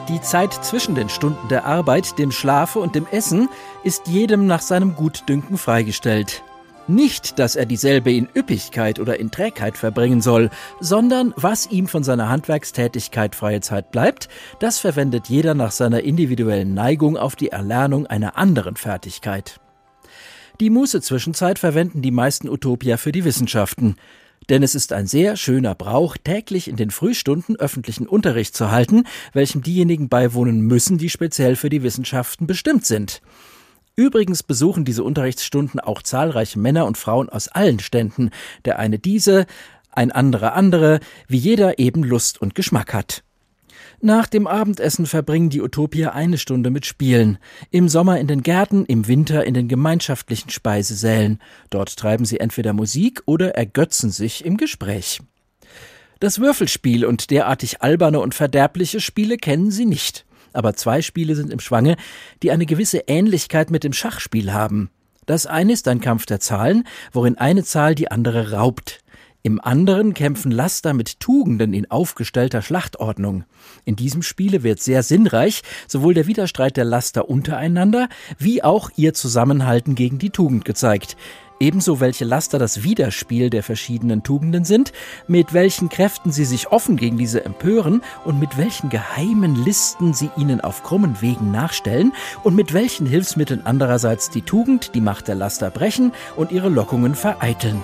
Die Zeit zwischen den Stunden der Arbeit, dem Schlafe und dem Essen ist jedem nach seinem Gutdünken freigestellt. Nicht, dass er dieselbe in Üppigkeit oder in Trägheit verbringen soll, sondern was ihm von seiner Handwerkstätigkeit freie Zeit bleibt, das verwendet jeder nach seiner individuellen Neigung auf die Erlernung einer anderen Fertigkeit. Die Muße-Zwischenzeit verwenden die meisten Utopier für die Wissenschaften. Denn es ist ein sehr schöner Brauch, täglich in den Frühstunden öffentlichen Unterricht zu halten, welchem diejenigen beiwohnen müssen, die speziell für die Wissenschaften bestimmt sind. Übrigens besuchen diese Unterrichtsstunden auch zahlreiche Männer und Frauen aus allen Ständen, der eine diese, ein anderer andere, wie jeder eben Lust und Geschmack hat. Nach dem Abendessen verbringen die Utopier eine Stunde mit Spielen. Im Sommer in den Gärten, im Winter in den gemeinschaftlichen Speisesälen. Dort treiben sie entweder Musik oder ergötzen sich im Gespräch. Das Würfelspiel und derartig alberne und verderbliche Spiele kennen sie nicht aber zwei Spiele sind im Schwange, die eine gewisse Ähnlichkeit mit dem Schachspiel haben. Das eine ist ein Kampf der Zahlen, worin eine Zahl die andere raubt. Im anderen kämpfen Laster mit Tugenden in aufgestellter Schlachtordnung. In diesem Spiele wird sehr sinnreich sowohl der Widerstreit der Laster untereinander wie auch ihr Zusammenhalten gegen die Tugend gezeigt ebenso welche Laster das Widerspiel der verschiedenen Tugenden sind, mit welchen Kräften sie sich offen gegen diese empören und mit welchen geheimen Listen sie ihnen auf krummen Wegen nachstellen und mit welchen Hilfsmitteln andererseits die Tugend die Macht der Laster brechen und ihre Lockungen vereiteln.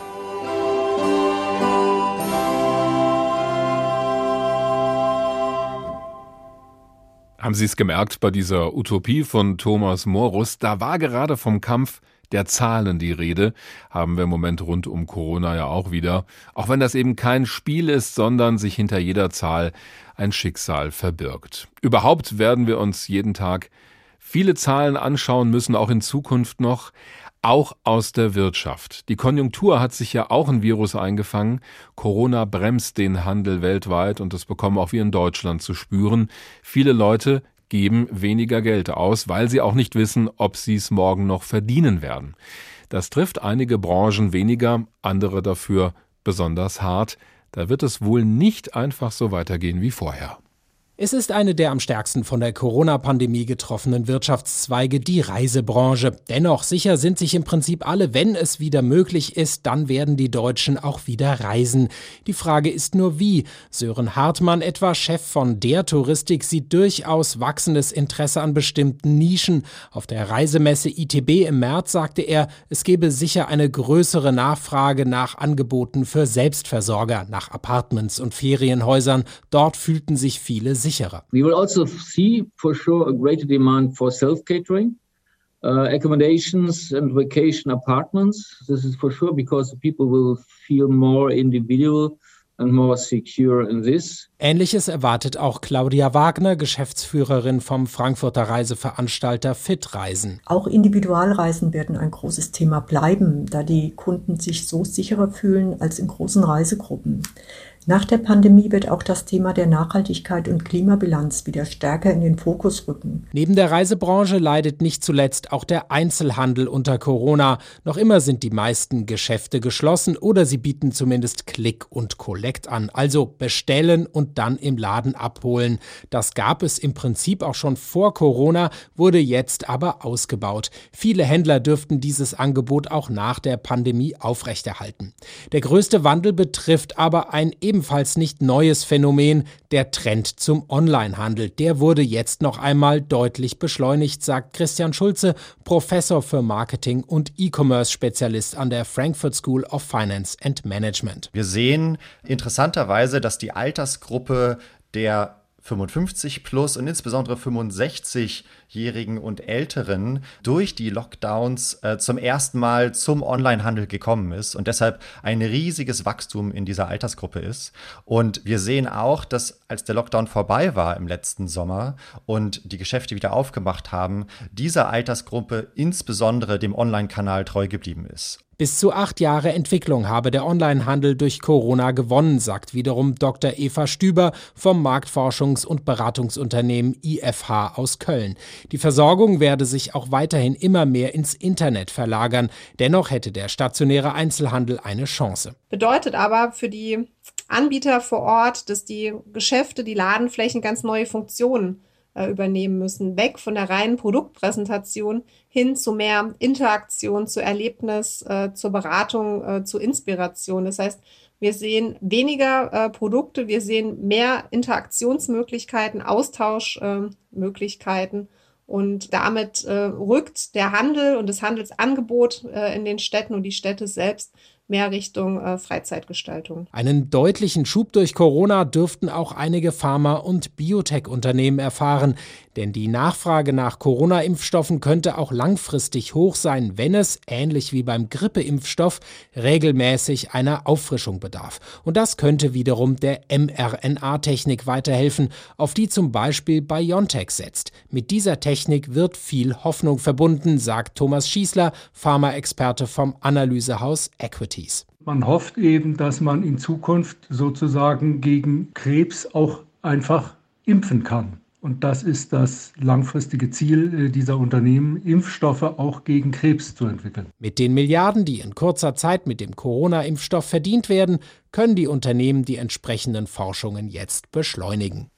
Haben Sie es gemerkt bei dieser Utopie von Thomas Morus? Da war gerade vom Kampf der Zahlen die Rede, haben wir im Moment rund um Corona ja auch wieder. Auch wenn das eben kein Spiel ist, sondern sich hinter jeder Zahl ein Schicksal verbirgt. Überhaupt werden wir uns jeden Tag viele Zahlen anschauen müssen, auch in Zukunft noch, auch aus der Wirtschaft. Die Konjunktur hat sich ja auch ein Virus eingefangen. Corona bremst den Handel weltweit und das bekommen auch wir in Deutschland zu spüren. Viele Leute geben weniger Geld aus, weil sie auch nicht wissen, ob sie es morgen noch verdienen werden. Das trifft einige Branchen weniger, andere dafür besonders hart. Da wird es wohl nicht einfach so weitergehen wie vorher. Es ist eine der am stärksten von der Corona-Pandemie getroffenen Wirtschaftszweige, die Reisebranche. Dennoch sicher sind sich im Prinzip alle, wenn es wieder möglich ist, dann werden die Deutschen auch wieder reisen. Die Frage ist nur wie. Sören Hartmann, etwa Chef von der Touristik, sieht durchaus wachsendes Interesse an bestimmten Nischen. Auf der Reisemesse ITB im März sagte er, es gebe sicher eine größere Nachfrage nach Angeboten für Selbstversorger, nach Apartments und Ferienhäusern. Dort fühlten sich viele sicher sicherer. We will also see for sure a greater demand for self-catering. Uh, accommodations and vacation apartments. This is for sure because people will feel more individual and more secure in this. Ähnliches erwartet auch Claudia Wagner, Geschäftsführerin vom Frankfurter Reiseveranstalter Fitreisen. Auch Individualreisen werden ein großes Thema bleiben, da die Kunden sich so sicherer fühlen als in großen Reisegruppen. Nach der Pandemie wird auch das Thema der Nachhaltigkeit und Klimabilanz wieder stärker in den Fokus rücken. Neben der Reisebranche leidet nicht zuletzt auch der Einzelhandel unter Corona. Noch immer sind die meisten Geschäfte geschlossen oder sie bieten zumindest Click und Collect an, also bestellen und dann im Laden abholen. Das gab es im Prinzip auch schon vor Corona, wurde jetzt aber ausgebaut. Viele Händler dürften dieses Angebot auch nach der Pandemie aufrechterhalten. Der größte Wandel betrifft aber ein eben ebenfalls nicht neues Phänomen, der Trend zum Onlinehandel. Der wurde jetzt noch einmal deutlich beschleunigt, sagt Christian Schulze, Professor für Marketing und E-Commerce-Spezialist an der Frankfurt School of Finance and Management. Wir sehen interessanterweise, dass die Altersgruppe der 55 plus und insbesondere 65-Jährigen und Älteren durch die Lockdowns äh, zum ersten Mal zum Onlinehandel gekommen ist und deshalb ein riesiges Wachstum in dieser Altersgruppe ist. Und wir sehen auch, dass als der Lockdown vorbei war im letzten Sommer und die Geschäfte wieder aufgemacht haben, diese Altersgruppe insbesondere dem Online-Kanal treu geblieben ist. Bis zu acht Jahre Entwicklung habe der Onlinehandel durch Corona gewonnen, sagt wiederum Dr. Eva Stüber vom Marktforschungs- und Beratungsunternehmen IFH aus Köln. Die Versorgung werde sich auch weiterhin immer mehr ins Internet verlagern. Dennoch hätte der stationäre Einzelhandel eine Chance. Bedeutet aber für die Anbieter vor Ort, dass die Geschäfte, die Ladenflächen ganz neue Funktionen äh, übernehmen müssen. Weg von der reinen Produktpräsentation hin zu mehr Interaktion, zu Erlebnis, äh, zur Beratung, äh, zu Inspiration. Das heißt, wir sehen weniger äh, Produkte, wir sehen mehr Interaktionsmöglichkeiten, Austauschmöglichkeiten. Und damit äh, rückt der Handel und das Handelsangebot äh, in den Städten und die Städte selbst mehr Richtung äh, Freizeitgestaltung. Einen deutlichen Schub durch Corona dürften auch einige Pharma- und Biotech-Unternehmen erfahren, denn die Nachfrage nach Corona-Impfstoffen könnte auch langfristig hoch sein, wenn es, ähnlich wie beim Grippeimpfstoff, regelmäßig einer Auffrischung bedarf. Und das könnte wiederum der mRNA-Technik weiterhelfen, auf die zum Beispiel BioNTech setzt. Mit dieser Technik wird viel Hoffnung verbunden, sagt Thomas Schießler, Pharmaexperte vom Analysehaus Equity. Expertise. Man hofft eben, dass man in Zukunft sozusagen gegen Krebs auch einfach impfen kann. Und das ist das langfristige Ziel äh, dieser Unternehmen, Impfstoffe auch gegen Krebs zu entwickeln. Mit den Milliarden, die in kurzer Zeit mit dem Corona-Impfstoff verdient werden, können die Unternehmen die entsprechenden Forschungen jetzt beschleunigen.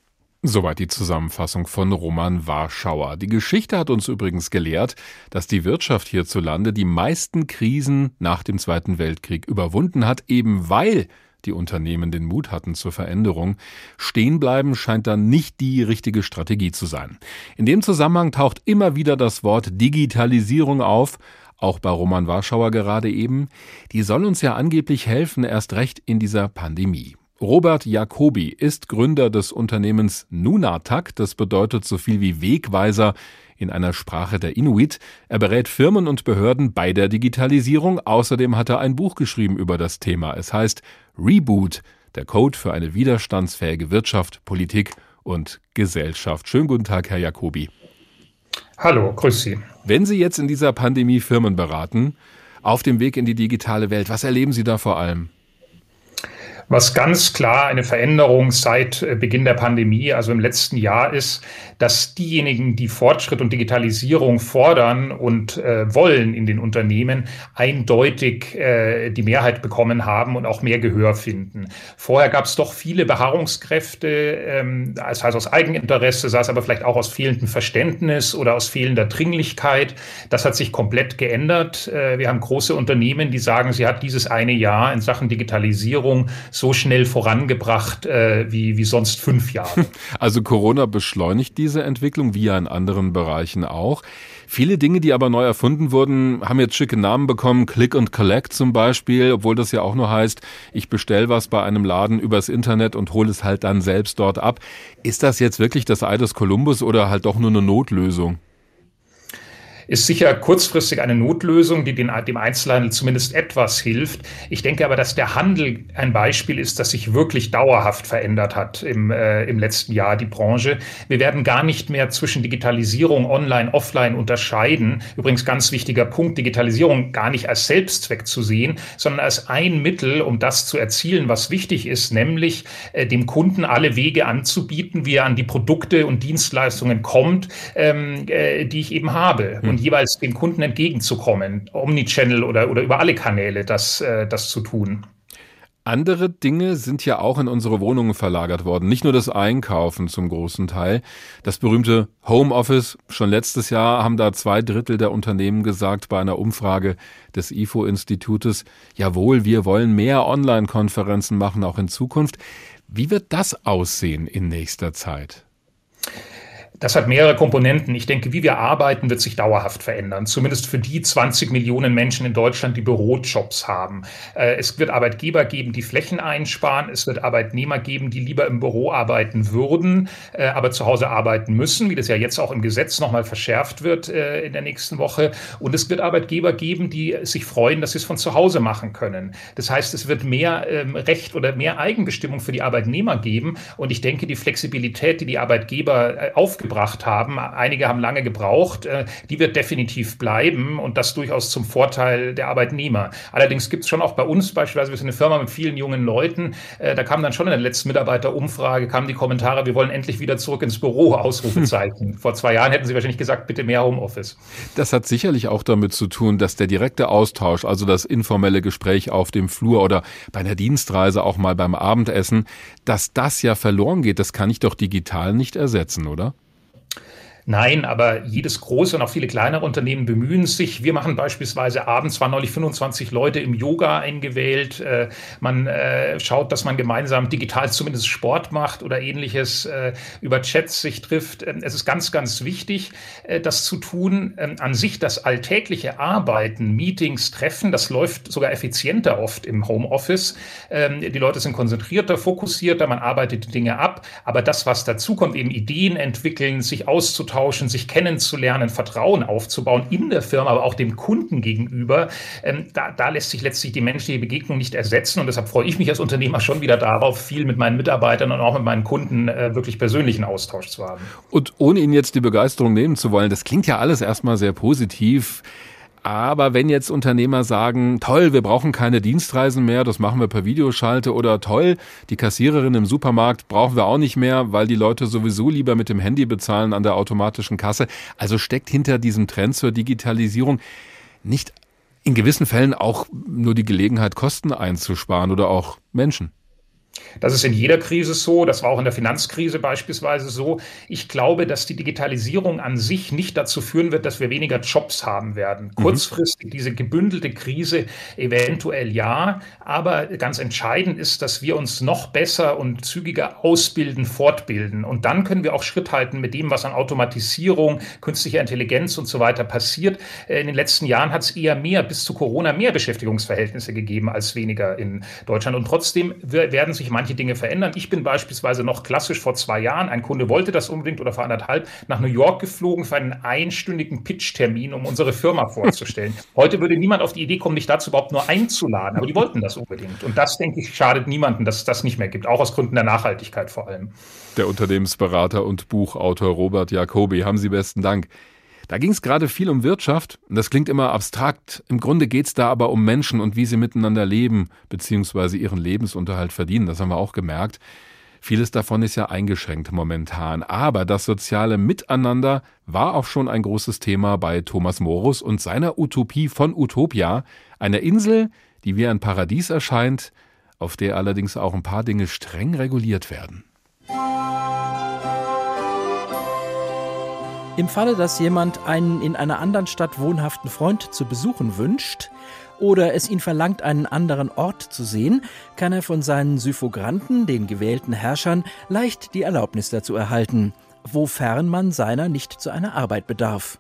Soweit die Zusammenfassung von Roman Warschauer. Die Geschichte hat uns übrigens gelehrt, dass die Wirtschaft hierzulande die meisten Krisen nach dem Zweiten Weltkrieg überwunden hat, eben weil die Unternehmen den Mut hatten zur Veränderung. Stehenbleiben scheint dann nicht die richtige Strategie zu sein. In dem Zusammenhang taucht immer wieder das Wort Digitalisierung auf, auch bei Roman Warschauer gerade eben. Die soll uns ja angeblich helfen, erst recht in dieser Pandemie. Robert Jacobi ist Gründer des Unternehmens Nunatak, das bedeutet so viel wie Wegweiser in einer Sprache der Inuit. Er berät Firmen und Behörden bei der Digitalisierung. Außerdem hat er ein Buch geschrieben über das Thema. Es heißt Reboot, der Code für eine widerstandsfähige Wirtschaft, Politik und Gesellschaft. Schönen guten Tag, Herr Jacobi. Hallo, grüß Sie. Wenn Sie jetzt in dieser Pandemie Firmen beraten, auf dem Weg in die digitale Welt, was erleben Sie da vor allem? Was ganz klar eine Veränderung seit äh, Beginn der Pandemie, also im letzten Jahr ist, dass diejenigen, die Fortschritt und Digitalisierung fordern und äh, wollen in den Unternehmen, eindeutig äh, die Mehrheit bekommen haben und auch mehr Gehör finden. Vorher gab es doch viele Beharrungskräfte, ähm, das heißt aus Eigeninteresse, sei es aber vielleicht auch aus fehlendem Verständnis oder aus fehlender Dringlichkeit. Das hat sich komplett geändert. Äh, wir haben große Unternehmen, die sagen, sie hat dieses eine Jahr in Sachen Digitalisierung so schnell vorangebracht äh, wie, wie sonst fünf Jahre. Also Corona beschleunigt diese Entwicklung, wie ja in anderen Bereichen auch. Viele Dinge, die aber neu erfunden wurden, haben jetzt schicke Namen bekommen. Click and Collect zum Beispiel, obwohl das ja auch nur heißt, ich bestelle was bei einem Laden übers Internet und hole es halt dann selbst dort ab. Ist das jetzt wirklich das Ei des Kolumbus oder halt doch nur eine Notlösung? Ist sicher kurzfristig eine Notlösung, die den, dem Einzelhandel zumindest etwas hilft. Ich denke aber, dass der Handel ein Beispiel ist, das sich wirklich dauerhaft verändert hat im, äh, im letzten Jahr, die Branche. Wir werden gar nicht mehr zwischen Digitalisierung, Online, Offline unterscheiden. Übrigens ganz wichtiger Punkt, Digitalisierung gar nicht als Selbstzweck zu sehen, sondern als ein Mittel, um das zu erzielen, was wichtig ist, nämlich äh, dem Kunden alle Wege anzubieten, wie er an die Produkte und Dienstleistungen kommt, ähm, äh, die ich eben habe. Hm. Und jeweils dem Kunden entgegenzukommen, Omnichannel oder, oder über alle Kanäle das, äh, das zu tun. Andere Dinge sind ja auch in unsere Wohnungen verlagert worden. Nicht nur das Einkaufen zum großen Teil. Das berühmte Homeoffice. Schon letztes Jahr haben da zwei Drittel der Unternehmen gesagt bei einer Umfrage des IFO-Institutes, jawohl, wir wollen mehr Online-Konferenzen machen, auch in Zukunft. Wie wird das aussehen in nächster Zeit? Das hat mehrere Komponenten. Ich denke, wie wir arbeiten, wird sich dauerhaft verändern. Zumindest für die 20 Millionen Menschen in Deutschland, die Bürojobs haben. Äh, es wird Arbeitgeber geben, die Flächen einsparen. Es wird Arbeitnehmer geben, die lieber im Büro arbeiten würden, äh, aber zu Hause arbeiten müssen, wie das ja jetzt auch im Gesetz nochmal verschärft wird äh, in der nächsten Woche. Und es wird Arbeitgeber geben, die sich freuen, dass sie es von zu Hause machen können. Das heißt, es wird mehr ähm, Recht oder mehr Eigenbestimmung für die Arbeitnehmer geben. Und ich denke, die Flexibilität, die die Arbeitgeber aufgebaut gebracht haben. Einige haben lange gebraucht. Äh, die wird definitiv bleiben und das durchaus zum Vorteil der Arbeitnehmer. Allerdings gibt es schon auch bei uns beispielsweise, wir sind eine Firma mit vielen jungen Leuten, äh, da kam dann schon in der letzten Mitarbeiterumfrage, kamen die Kommentare, wir wollen endlich wieder zurück ins Büro, Ausrufezeichen. Vor zwei Jahren hätten sie wahrscheinlich gesagt, bitte mehr Homeoffice. Das hat sicherlich auch damit zu tun, dass der direkte Austausch, also das informelle Gespräch auf dem Flur oder bei einer Dienstreise auch mal beim Abendessen, dass das ja verloren geht. Das kann ich doch digital nicht ersetzen, oder? Nein, aber jedes große und auch viele kleinere Unternehmen bemühen sich. Wir machen beispielsweise abends, waren neulich 25 Leute im Yoga eingewählt. Äh, man äh, schaut, dass man gemeinsam digital zumindest Sport macht oder ähnliches, äh, über Chats sich trifft. Ähm, es ist ganz, ganz wichtig, das zu tun. Ähm, an sich das alltägliche Arbeiten, Meetings, Treffen, das läuft sogar effizienter oft im Homeoffice. Ähm, die Leute sind konzentrierter, fokussierter, man arbeitet die Dinge ab. Aber das, was dazu kommt, eben Ideen entwickeln, sich auszutauschen, auszutauschen, sich kennenzulernen, Vertrauen aufzubauen in der Firma, aber auch dem Kunden gegenüber. Ähm, da, da lässt sich letztlich die menschliche Begegnung nicht ersetzen. Und deshalb freue ich mich als Unternehmer schon wieder darauf, viel mit meinen Mitarbeitern und auch mit meinen Kunden äh, wirklich persönlichen Austausch zu haben. Und ohne Ihnen jetzt die Begeisterung nehmen zu wollen, das klingt ja alles erstmal sehr positiv. Aber wenn jetzt Unternehmer sagen, toll, wir brauchen keine Dienstreisen mehr, das machen wir per Videoschalte oder toll, die Kassiererin im Supermarkt brauchen wir auch nicht mehr, weil die Leute sowieso lieber mit dem Handy bezahlen an der automatischen Kasse. Also steckt hinter diesem Trend zur Digitalisierung nicht in gewissen Fällen auch nur die Gelegenheit, Kosten einzusparen oder auch Menschen. Das ist in jeder Krise so, das war auch in der Finanzkrise beispielsweise so. Ich glaube, dass die Digitalisierung an sich nicht dazu führen wird, dass wir weniger Jobs haben werden. Mhm. Kurzfristig diese gebündelte Krise eventuell ja, aber ganz entscheidend ist, dass wir uns noch besser und zügiger ausbilden, fortbilden. Und dann können wir auch Schritt halten mit dem, was an Automatisierung, künstlicher Intelligenz und so weiter passiert. Äh, in den letzten Jahren hat es eher mehr, bis zu Corona, mehr Beschäftigungsverhältnisse gegeben als weniger in Deutschland. Und trotzdem werden sich manche Dinge verändern. Ich bin beispielsweise noch klassisch vor zwei Jahren, ein Kunde wollte das unbedingt oder vor anderthalb, nach New York geflogen für einen einstündigen Pitch-Termin, um unsere Firma vorzustellen. Heute würde niemand auf die Idee kommen, mich dazu überhaupt nur einzuladen, aber die wollten das unbedingt. Und das, denke ich, schadet niemandem, dass es das nicht mehr gibt, auch aus Gründen der Nachhaltigkeit vor allem. Der Unternehmensberater und Buchautor Robert Jacobi, haben Sie besten Dank. Da ging es gerade viel um Wirtschaft. Das klingt immer abstrakt. Im Grunde geht es da aber um Menschen und wie sie miteinander leben bzw. ihren Lebensunterhalt verdienen. Das haben wir auch gemerkt. Vieles davon ist ja eingeschränkt momentan. Aber das soziale Miteinander war auch schon ein großes Thema bei Thomas Morus und seiner Utopie von Utopia, einer Insel, die wie ein Paradies erscheint, auf der allerdings auch ein paar Dinge streng reguliert werden. Im Falle, dass jemand einen in einer anderen Stadt wohnhaften Freund zu besuchen wünscht oder es ihn verlangt, einen anderen Ort zu sehen, kann er von seinen Syphogranten, den gewählten Herrschern, leicht die Erlaubnis dazu erhalten, wofern man seiner nicht zu einer Arbeit bedarf.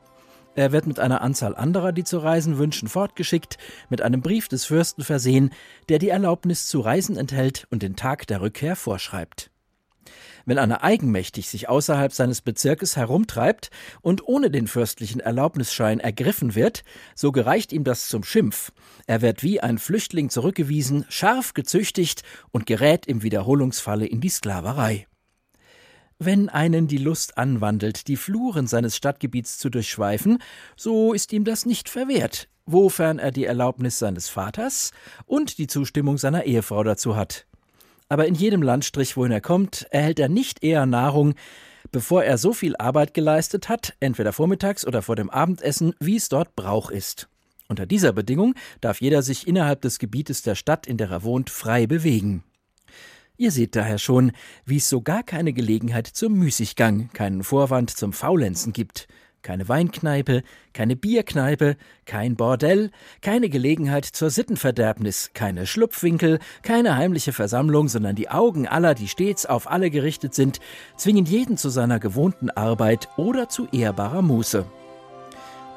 Er wird mit einer Anzahl anderer, die zu reisen wünschen, fortgeschickt, mit einem Brief des Fürsten versehen, der die Erlaubnis zu reisen enthält und den Tag der Rückkehr vorschreibt. Wenn einer eigenmächtig sich außerhalb seines Bezirkes herumtreibt und ohne den fürstlichen Erlaubnisschein ergriffen wird, so gereicht ihm das zum Schimpf. Er wird wie ein Flüchtling zurückgewiesen, scharf gezüchtigt und gerät im Wiederholungsfalle in die Sklaverei. Wenn einen die Lust anwandelt, die Fluren seines Stadtgebiets zu durchschweifen, so ist ihm das nicht verwehrt, wofern er die Erlaubnis seines Vaters und die Zustimmung seiner Ehefrau dazu hat aber in jedem Landstrich, wohin er kommt, erhält er nicht eher Nahrung, bevor er so viel Arbeit geleistet hat, entweder vormittags oder vor dem Abendessen, wie es dort Brauch ist. Unter dieser Bedingung darf jeder sich innerhalb des Gebietes der Stadt, in der er wohnt, frei bewegen. Ihr seht daher schon, wie es so gar keine Gelegenheit zum Müßiggang, keinen Vorwand zum Faulenzen gibt keine Weinkneipe, keine Bierkneipe, kein Bordell, keine Gelegenheit zur Sittenverderbnis, keine Schlupfwinkel, keine heimliche Versammlung, sondern die Augen aller, die stets auf alle gerichtet sind, zwingen jeden zu seiner gewohnten Arbeit oder zu ehrbarer Muße.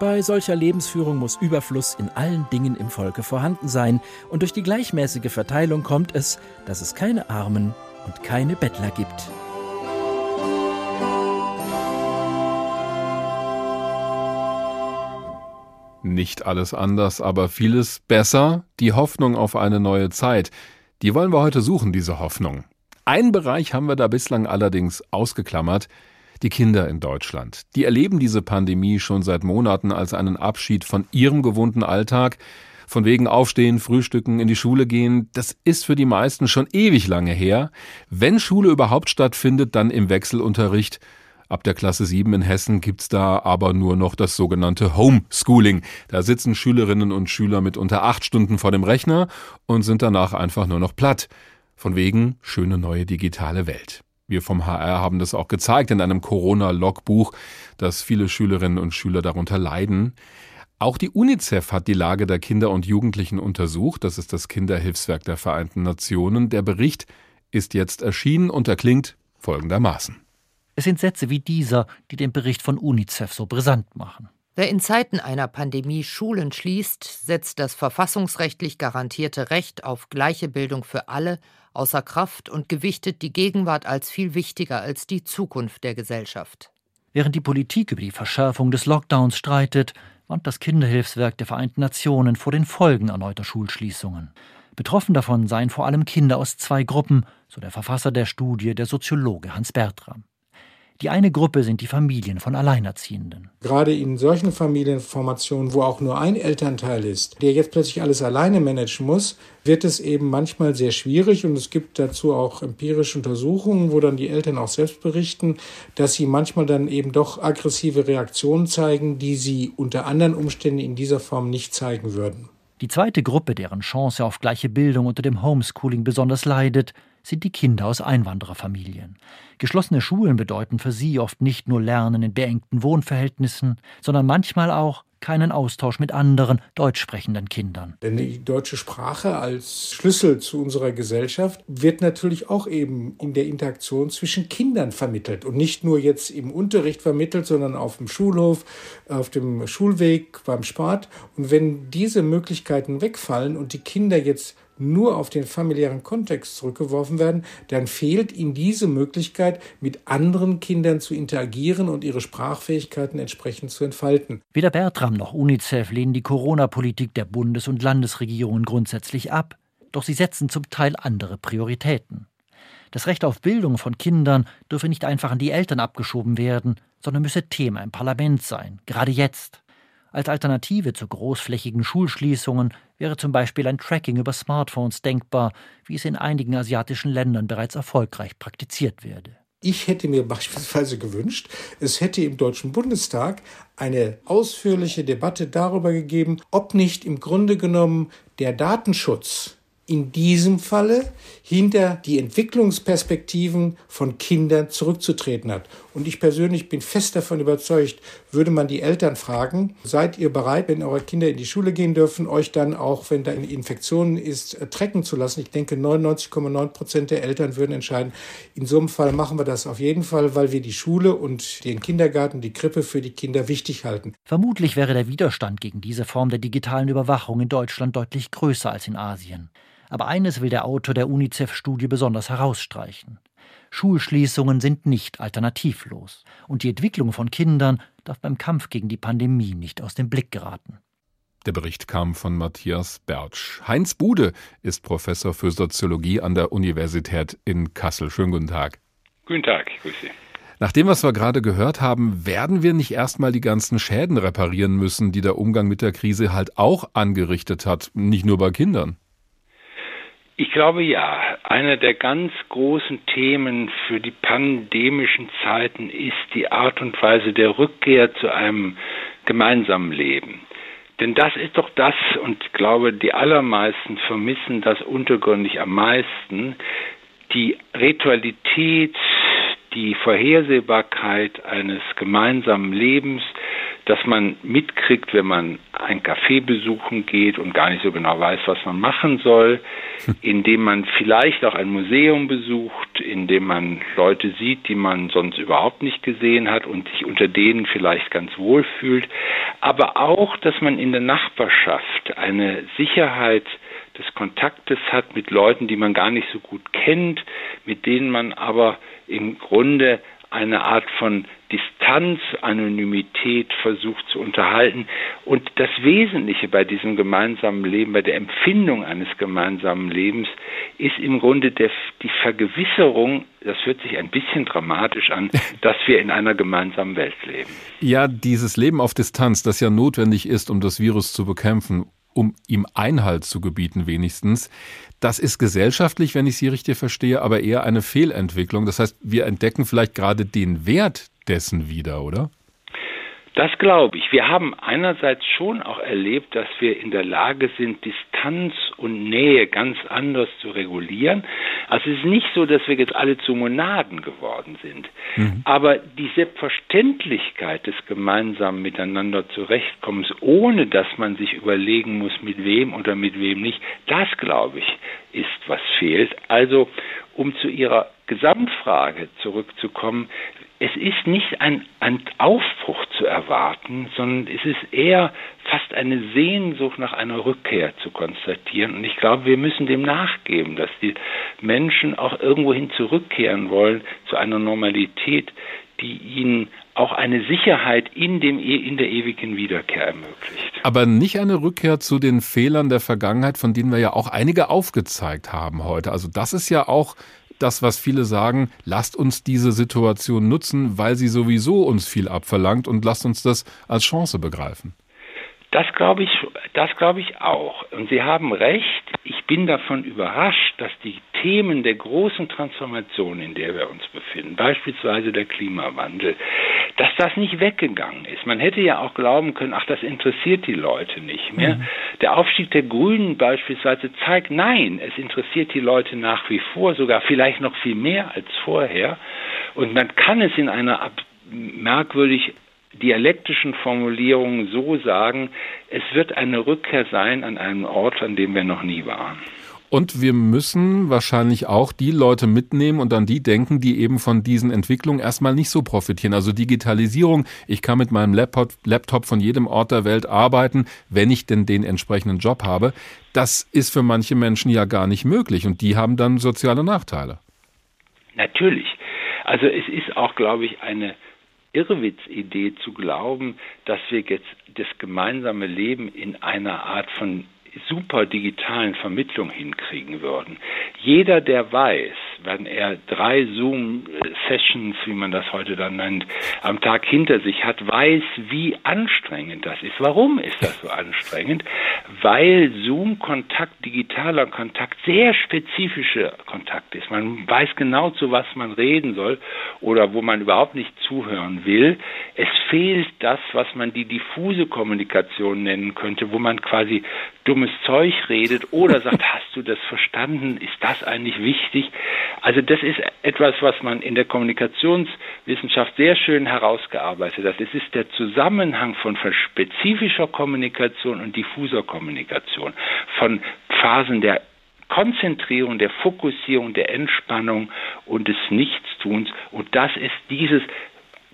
Bei solcher Lebensführung muss Überfluss in allen Dingen im Volke vorhanden sein, und durch die gleichmäßige Verteilung kommt es, dass es keine Armen und keine Bettler gibt. Nicht alles anders, aber vieles besser. Die Hoffnung auf eine neue Zeit. Die wollen wir heute suchen, diese Hoffnung. Einen Bereich haben wir da bislang allerdings ausgeklammert. Die Kinder in Deutschland. Die erleben diese Pandemie schon seit Monaten als einen Abschied von ihrem gewohnten Alltag. Von wegen Aufstehen, Frühstücken, in die Schule gehen, das ist für die meisten schon ewig lange her. Wenn Schule überhaupt stattfindet, dann im Wechselunterricht Ab der Klasse 7 in Hessen gibt's da aber nur noch das sogenannte Homeschooling. Da sitzen Schülerinnen und Schüler mit unter acht Stunden vor dem Rechner und sind danach einfach nur noch platt. Von wegen schöne neue digitale Welt. Wir vom HR haben das auch gezeigt in einem Corona-Logbuch, dass viele Schülerinnen und Schüler darunter leiden. Auch die UNICEF hat die Lage der Kinder und Jugendlichen untersucht. Das ist das Kinderhilfswerk der Vereinten Nationen. Der Bericht ist jetzt erschienen und er klingt folgendermaßen. Es sind Sätze wie dieser, die den Bericht von UNICEF so brisant machen. Wer in Zeiten einer Pandemie Schulen schließt, setzt das verfassungsrechtlich garantierte Recht auf gleiche Bildung für alle außer Kraft und gewichtet die Gegenwart als viel wichtiger als die Zukunft der Gesellschaft. Während die Politik über die Verschärfung des Lockdowns streitet, warnt das Kinderhilfswerk der Vereinten Nationen vor den Folgen erneuter Schulschließungen. Betroffen davon seien vor allem Kinder aus zwei Gruppen, so der Verfasser der Studie, der Soziologe Hans Bertram. Die eine Gruppe sind die Familien von Alleinerziehenden. Gerade in solchen Familienformationen, wo auch nur ein Elternteil ist, der jetzt plötzlich alles alleine managen muss, wird es eben manchmal sehr schwierig und es gibt dazu auch empirische Untersuchungen, wo dann die Eltern auch selbst berichten, dass sie manchmal dann eben doch aggressive Reaktionen zeigen, die sie unter anderen Umständen in dieser Form nicht zeigen würden. Die zweite Gruppe, deren Chance auf gleiche Bildung unter dem Homeschooling besonders leidet, sind die Kinder aus Einwandererfamilien. Geschlossene Schulen bedeuten für sie oft nicht nur Lernen in beengten Wohnverhältnissen, sondern manchmal auch keinen Austausch mit anderen deutsch sprechenden Kindern. Denn die deutsche Sprache als Schlüssel zu unserer Gesellschaft wird natürlich auch eben in der Interaktion zwischen Kindern vermittelt und nicht nur jetzt im Unterricht vermittelt, sondern auf dem Schulhof, auf dem Schulweg, beim Sport. Und wenn diese Möglichkeiten wegfallen und die Kinder jetzt nur auf den familiären Kontext zurückgeworfen werden, dann fehlt ihnen diese Möglichkeit, mit anderen Kindern zu interagieren und ihre Sprachfähigkeiten entsprechend zu entfalten. Weder Bertram noch UNICEF lehnen die Corona-Politik der Bundes- und Landesregierungen grundsätzlich ab, doch sie setzen zum Teil andere Prioritäten. Das Recht auf Bildung von Kindern dürfe nicht einfach an die Eltern abgeschoben werden, sondern müsse Thema im Parlament sein, gerade jetzt. Als Alternative zu großflächigen Schulschließungen wäre zum Beispiel ein Tracking über Smartphones denkbar, wie es in einigen asiatischen Ländern bereits erfolgreich praktiziert werde. Ich hätte mir beispielsweise gewünscht, es hätte im Deutschen Bundestag eine ausführliche Debatte darüber gegeben, ob nicht im Grunde genommen der Datenschutz in diesem Falle hinter die Entwicklungsperspektiven von Kindern zurückzutreten hat. Und ich persönlich bin fest davon überzeugt, würde man die Eltern fragen, seid ihr bereit, wenn eure Kinder in die Schule gehen dürfen, euch dann auch, wenn da eine Infektion ist, äh, trecken zu lassen? Ich denke, 99,9 Prozent der Eltern würden entscheiden, in so einem Fall machen wir das auf jeden Fall, weil wir die Schule und den Kindergarten, die Krippe für die Kinder wichtig halten. Vermutlich wäre der Widerstand gegen diese Form der digitalen Überwachung in Deutschland deutlich größer als in Asien. Aber eines will der Autor der UNICEF-Studie besonders herausstreichen. Schulschließungen sind nicht alternativlos. Und die Entwicklung von Kindern darf beim Kampf gegen die Pandemie nicht aus dem Blick geraten. Der Bericht kam von Matthias Bertsch. Heinz Bude ist Professor für Soziologie an der Universität in Kassel. Schönen guten Tag. Guten Tag, grüße. Nach dem, was wir gerade gehört haben, werden wir nicht erstmal die ganzen Schäden reparieren müssen, die der Umgang mit der Krise halt auch angerichtet hat, nicht nur bei Kindern. Ich glaube ja. Einer der ganz großen Themen für die pandemischen Zeiten ist die Art und Weise der Rückkehr zu einem gemeinsamen Leben. Denn das ist doch das, und ich glaube, die allermeisten vermissen das untergründig am meisten, die Ritualität, die Vorhersehbarkeit eines gemeinsamen Lebens, dass man mitkriegt, wenn man ein Café besuchen geht und gar nicht so genau weiß, was man machen soll, indem man vielleicht auch ein Museum besucht, indem man Leute sieht, die man sonst überhaupt nicht gesehen hat und sich unter denen vielleicht ganz wohl fühlt, aber auch, dass man in der Nachbarschaft eine Sicherheit des Kontaktes hat mit Leuten, die man gar nicht so gut kennt, mit denen man aber im Grunde eine Art von Distanz, Anonymität versucht zu unterhalten. Und das Wesentliche bei diesem gemeinsamen Leben, bei der Empfindung eines gemeinsamen Lebens, ist im Grunde der, die Vergewisserung, das hört sich ein bisschen dramatisch an, dass wir in einer gemeinsamen Welt leben. Ja, dieses Leben auf Distanz, das ja notwendig ist, um das Virus zu bekämpfen, um ihm Einhalt zu gebieten wenigstens. Das ist gesellschaftlich, wenn ich Sie richtig verstehe, aber eher eine Fehlentwicklung. Das heißt, wir entdecken vielleicht gerade den Wert dessen wieder, oder? Das glaube ich. Wir haben einerseits schon auch erlebt, dass wir in der Lage sind, Distanz und Nähe ganz anders zu regulieren. Also es ist nicht so, dass wir jetzt alle zu Monaden geworden sind. Mhm. Aber die Selbstverständlichkeit des gemeinsamen Miteinander zurechtkommens, ohne dass man sich überlegen muss, mit wem oder mit wem nicht, das glaube ich, ist, was fehlt. Also, um zu Ihrer Gesamtfrage zurückzukommen, es ist nicht ein, ein Aufbruch zu erwarten, sondern es ist eher fast eine Sehnsucht nach einer Rückkehr zu konstatieren. Und ich glaube, wir müssen dem nachgeben, dass die Menschen auch irgendwohin zurückkehren wollen zu einer Normalität, die ihnen auch eine Sicherheit in, dem, in der ewigen Wiederkehr ermöglicht. Aber nicht eine Rückkehr zu den Fehlern der Vergangenheit, von denen wir ja auch einige aufgezeigt haben heute. Also das ist ja auch das, was viele sagen, lasst uns diese Situation nutzen, weil sie sowieso uns viel abverlangt und lasst uns das als Chance begreifen. Das glaube ich, das glaube ich auch. Und Sie haben recht. Ich bin davon überrascht, dass die Themen der großen Transformation, in der wir uns befinden, beispielsweise der Klimawandel, dass das nicht weggegangen ist. Man hätte ja auch glauben können, ach, das interessiert die Leute nicht mehr. Mhm. Der Aufstieg der Grünen beispielsweise zeigt, nein, es interessiert die Leute nach wie vor, sogar vielleicht noch viel mehr als vorher. Und man kann es in einer merkwürdig dialektischen Formulierungen so sagen, es wird eine Rückkehr sein an einen Ort, an dem wir noch nie waren. Und wir müssen wahrscheinlich auch die Leute mitnehmen und an die denken, die eben von diesen Entwicklungen erstmal nicht so profitieren. Also Digitalisierung, ich kann mit meinem Laptop, Laptop von jedem Ort der Welt arbeiten, wenn ich denn den entsprechenden Job habe. Das ist für manche Menschen ja gar nicht möglich und die haben dann soziale Nachteile. Natürlich. Also es ist auch, glaube ich, eine Irrwitzidee zu glauben, dass wir jetzt das gemeinsame Leben in einer Art von super digitalen Vermittlung hinkriegen würden. Jeder, der weiß, wenn er drei Zoom-Sessions, wie man das heute dann nennt, am Tag hinter sich hat, weiß, wie anstrengend das ist. Warum ist das so anstrengend? Weil Zoom-Kontakt, digitaler Kontakt, sehr spezifischer Kontakt ist. Man weiß genau, zu was man reden soll oder wo man überhaupt nicht zuhören will. Es fehlt das, was man die diffuse Kommunikation nennen könnte, wo man quasi dummes Zeug redet oder sagt, hast du das verstanden? Ist das eigentlich wichtig? Also das ist etwas, was man in der Kommunikationswissenschaft sehr schön herausgearbeitet hat. Es ist der Zusammenhang von spezifischer Kommunikation und diffuser Kommunikation, von Phasen der Konzentrierung, der Fokussierung, der Entspannung und des Nichtstuns. Und das ist dieses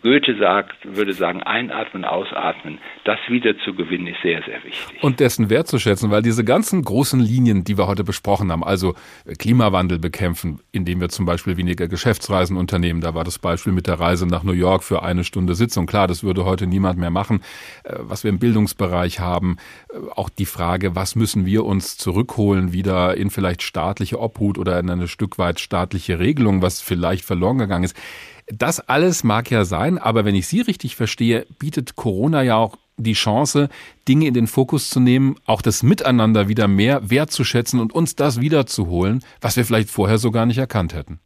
Goethe sagt, würde sagen, einatmen, ausatmen, das wieder zu gewinnen, ist sehr, sehr wichtig. Und dessen wertzuschätzen, weil diese ganzen großen Linien, die wir heute besprochen haben, also Klimawandel bekämpfen, indem wir zum Beispiel weniger Geschäftsreisen unternehmen, da war das Beispiel mit der Reise nach New York für eine Stunde Sitzung. Klar, das würde heute niemand mehr machen. Äh, was wir im Bildungsbereich haben, äh, auch die Frage, was müssen wir uns zurückholen, wieder in vielleicht staatliche Obhut oder in eine Stück weit staatliche Regelung, was vielleicht verloren gegangen ist das alles mag ja sein, aber wenn ich Sie richtig verstehe, bietet Corona ja auch die Chance, Dinge in den Fokus zu nehmen, auch das Miteinander wieder mehr wertzuschätzen und uns das wiederzuholen, was wir vielleicht vorher so gar nicht erkannt hätten.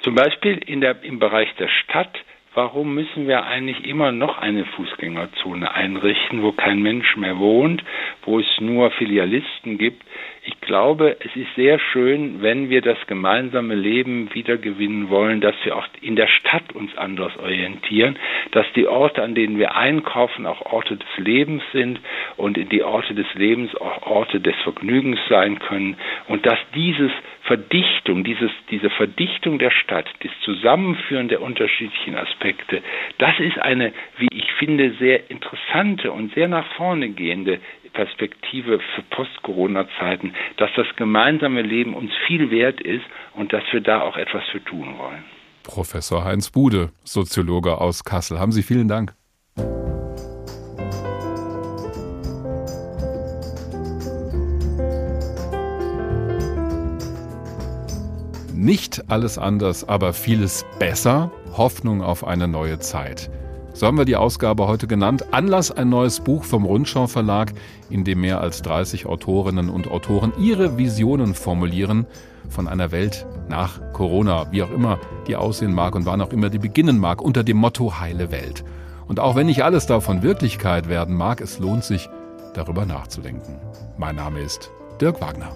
Zum Beispiel der, im Bereich der Stadt. Warum müssen wir eigentlich immer noch eine Fußgängerzone einrichten, wo kein Mensch mehr wohnt, wo es nur Filialisten gibt? Ich glaube, es ist sehr schön, wenn wir das gemeinsame Leben wiedergewinnen wollen, dass wir auch in der Stadt uns anders orientieren, dass die Orte, an denen wir einkaufen, auch Orte des Lebens sind und die Orte des Lebens auch Orte des Vergnügens sein können und dass dieses Verdichtung, dieses, diese Verdichtung der Stadt, das Zusammenführen der unterschiedlichen Aspekte, das ist eine, wie ich finde, sehr interessante und sehr nach vorne gehende Perspektive für Post-Corona-Zeiten, dass das gemeinsame Leben uns viel wert ist und dass wir da auch etwas für tun wollen. Professor Heinz Bude, Soziologe aus Kassel. Haben Sie vielen Dank. Nicht alles anders, aber vieles besser. Hoffnung auf eine neue Zeit. So haben wir die Ausgabe heute genannt. Anlass ein neues Buch vom Rundschau Verlag, in dem mehr als 30 Autorinnen und Autoren ihre Visionen formulieren von einer Welt nach Corona, wie auch immer die aussehen mag und wann auch immer die beginnen mag, unter dem Motto Heile Welt. Und auch wenn nicht alles davon Wirklichkeit werden mag, es lohnt sich, darüber nachzudenken. Mein Name ist Dirk Wagner.